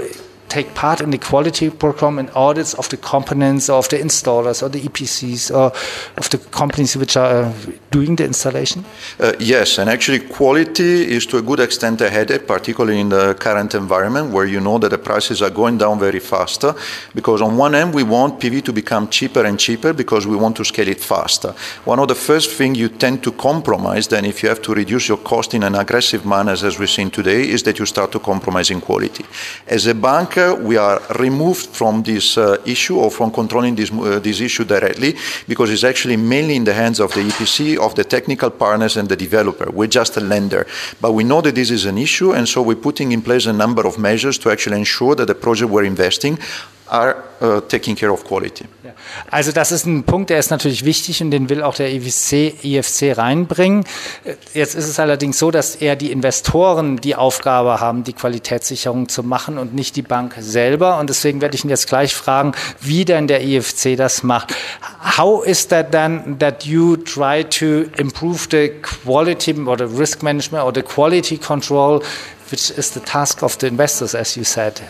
take part in the quality program and audits of the components of the installers or the EPCs or of the companies which are uh, doing the installation? Uh, yes, and actually quality is to a good extent a headache, particularly in the current environment where you know that the prices are going down very fast. Because on one end we want PV to become cheaper and cheaper because we want to scale it faster. One of the first things you tend to compromise then if you have to reduce your cost in an aggressive manner as we've seen today is that you start to compromise in quality. As a bank we are removed from this uh, issue or from controlling this, uh, this issue directly because it's actually mainly in the hands of the EPC, of the technical partners, and the developer. We're just a lender. But we know that this is an issue, and so we're putting in place a number of measures to actually ensure that the project we're investing are uh, taking care of quality. Also das ist ein Punkt, der ist natürlich wichtig und den will auch der IFC, IFC reinbringen. Jetzt ist es allerdings so, dass eher die Investoren die Aufgabe haben, die Qualitätssicherung zu machen und nicht die Bank selber. Und deswegen werde ich ihn jetzt gleich fragen, wie denn der IFC das macht. How is that then that you try to improve the quality or the risk management or the quality control, which is the task of the investors, as you said?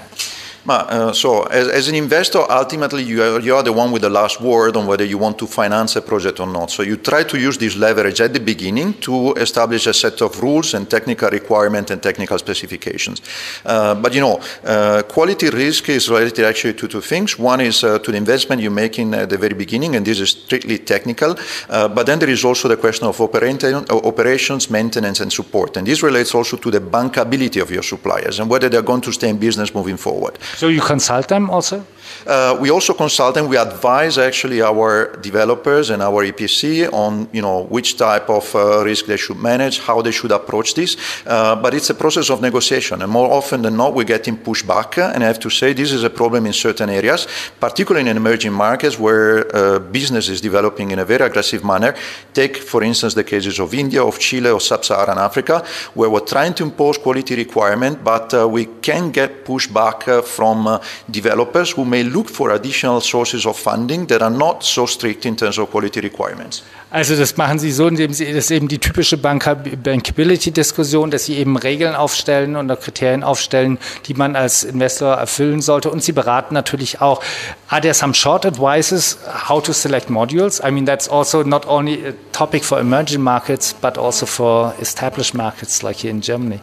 Uh, so, as, as, an investor, ultimately you are, you are the one with the last word on whether you want to finance a project or not. So, you try to use this leverage at the beginning to establish a set of rules and technical requirements and technical specifications. Uh, but you know, uh, quality risk is related actually to two things. One is uh, to the investment you make in at the very beginning, and this is strictly technical. Uh, but then there is also the question of operations, maintenance, and support. And this relates also to the bankability of your suppliers and whether they're going to stay in business moving forward. So you consult them also? Uh, we also consult and We advise actually our developers and our EPC on you know which type of uh, risk they should manage, how they should approach this. Uh, but it's a process of negotiation, and more often than not, we're getting pushback. And I have to say, this is a problem in certain areas, particularly in emerging markets where uh, business is developing in a very aggressive manner. Take, for instance, the cases of India, of Chile, or Sub-Saharan Africa, where we're trying to impose quality requirement, but uh, we can get pushback uh, from developers who may look for additional sources of funding that are not so strict in terms of quality requirements. Also das machen Sie so, indem Sie das ist eben die typische Bankability-Diskussion, dass Sie eben Regeln aufstellen oder Kriterien aufstellen, die man als Investor erfüllen sollte. Und Sie beraten natürlich auch. Are there some short advices how to select modules? I mean, that's also not only a topic for emerging markets, but also for established markets like here in Germany.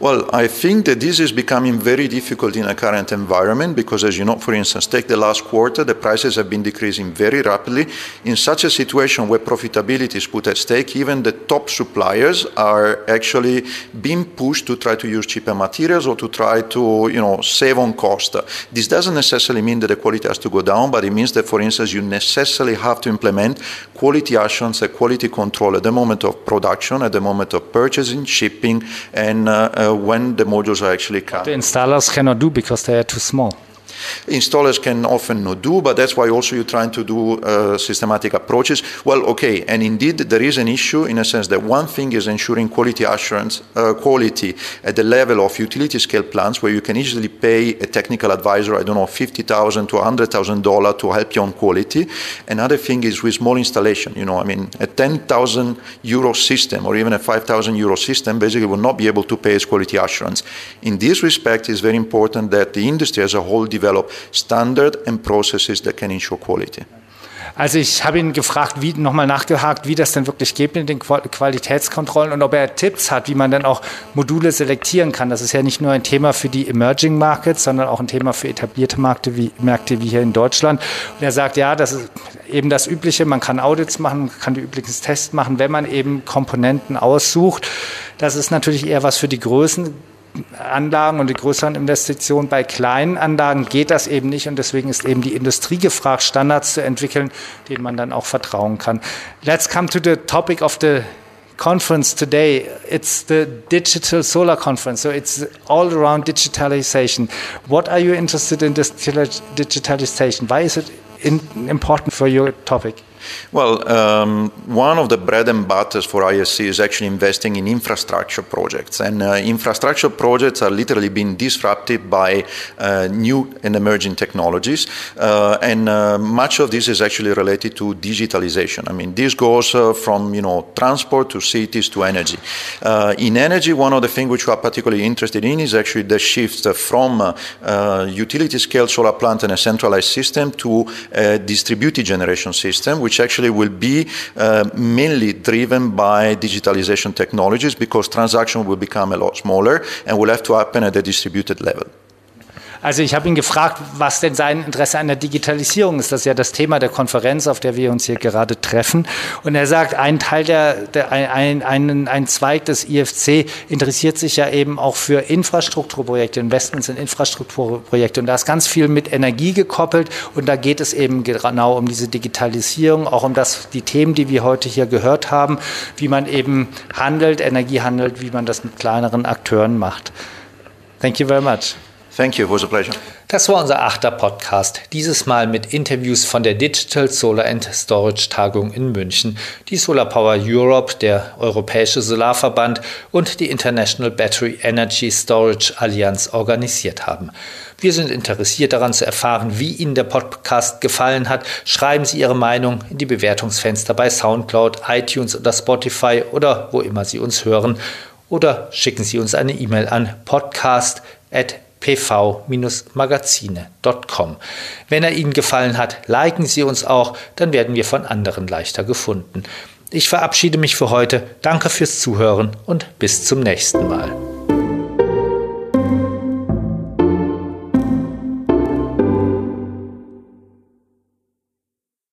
Well, I think that this is becoming very difficult in a current environment because, as you know, for instance, take the last quarter, the prices have been decreasing very rapidly. In such a situation where profitability is put at stake, even the top suppliers are actually being pushed to try to use cheaper materials or to try to, you know, save on cost. This doesn't necessarily mean that the quality has to go down, but it means that, for instance, you necessarily have to implement quality assurance and quality control at the moment of production, at the moment of purchasing, shipping, and uh, uh, when the modules are actually coming. The installers cannot do because they are too small. Installers can often not do, but that's why also you're trying to do uh, systematic approaches. Well, okay, and indeed there is an issue in a sense that one thing is ensuring quality assurance, uh, quality at the level of utility scale plants where you can easily pay a technical advisor, I don't know, fifty thousand to hundred thousand dollar to help you on quality. Another thing is with small installation. You know, I mean, a ten thousand euro system or even a five thousand euro system basically will not be able to pay its quality assurance. In this respect, it's very important that the industry as a whole develop standard and processes that can ensure quality. Also ich habe ihn gefragt, wie nochmal nachgehakt, wie das denn wirklich geht mit den Qualitätskontrollen und ob er Tipps hat, wie man dann auch Module selektieren kann. Das ist ja nicht nur ein Thema für die Emerging Markets, sondern auch ein Thema für etablierte Märkte wie, Märkte wie hier in Deutschland. Und er sagt, ja, das ist eben das Übliche. Man kann Audits machen, kann die üblichen Tests machen, wenn man eben Komponenten aussucht. Das ist natürlich eher was für die Größen Anlagen und die größeren Investitionen. Bei kleinen Anlagen geht das eben nicht und deswegen ist eben die Industrie gefragt, Standards zu entwickeln, denen man dann auch vertrauen kann. Let's come to the topic of the conference today. It's the Digital Solar Conference, so it's all around digitalization. What are you interested in this digitalization? Why is it important for your topic? Well, um, one of the bread and butters for ISC is actually investing in infrastructure projects. And uh, infrastructure projects are literally being disrupted by uh, new and emerging technologies. Uh, and uh, much of this is actually related to digitalization. I mean, this goes uh, from, you know, transport to cities to energy. Uh, in energy, one of the things which we are particularly interested in is actually the shift from utility scale solar plant and a centralized system to a distributed generation system, which actually will be uh, mainly driven by digitalization technologies because transactions will become a lot smaller and will have to happen at a distributed level. Also ich habe ihn gefragt, was denn sein Interesse an der Digitalisierung ist. Das ist ja das Thema der Konferenz, auf der wir uns hier gerade treffen. Und er sagt, ein Teil der, der ein, ein, ein Zweig des IFC interessiert sich ja eben auch für Infrastrukturprojekte, Investments in Infrastrukturprojekte. Und da ist ganz viel mit Energie gekoppelt. Und da geht es eben genau um diese Digitalisierung, auch um das, die Themen, die wir heute hier gehört haben, wie man eben handelt, Energie handelt, wie man das mit kleineren Akteuren macht. Thank you very much. Thank you, it was a pleasure. Das war unser achter Podcast, dieses Mal mit Interviews von der Digital Solar and Storage Tagung in München, die Solar Power Europe, der Europäische Solarverband und die International Battery Energy Storage Alliance organisiert haben. Wir sind interessiert daran zu erfahren, wie Ihnen der Podcast gefallen hat. Schreiben Sie Ihre Meinung in die Bewertungsfenster bei SoundCloud, iTunes oder Spotify oder wo immer Sie uns hören oder schicken Sie uns eine E-Mail an podcast@ pv-magazine.com. Wenn er Ihnen gefallen hat, liken Sie uns auch, dann werden wir von anderen leichter gefunden. Ich verabschiede mich für heute, danke fürs Zuhören und bis zum nächsten Mal.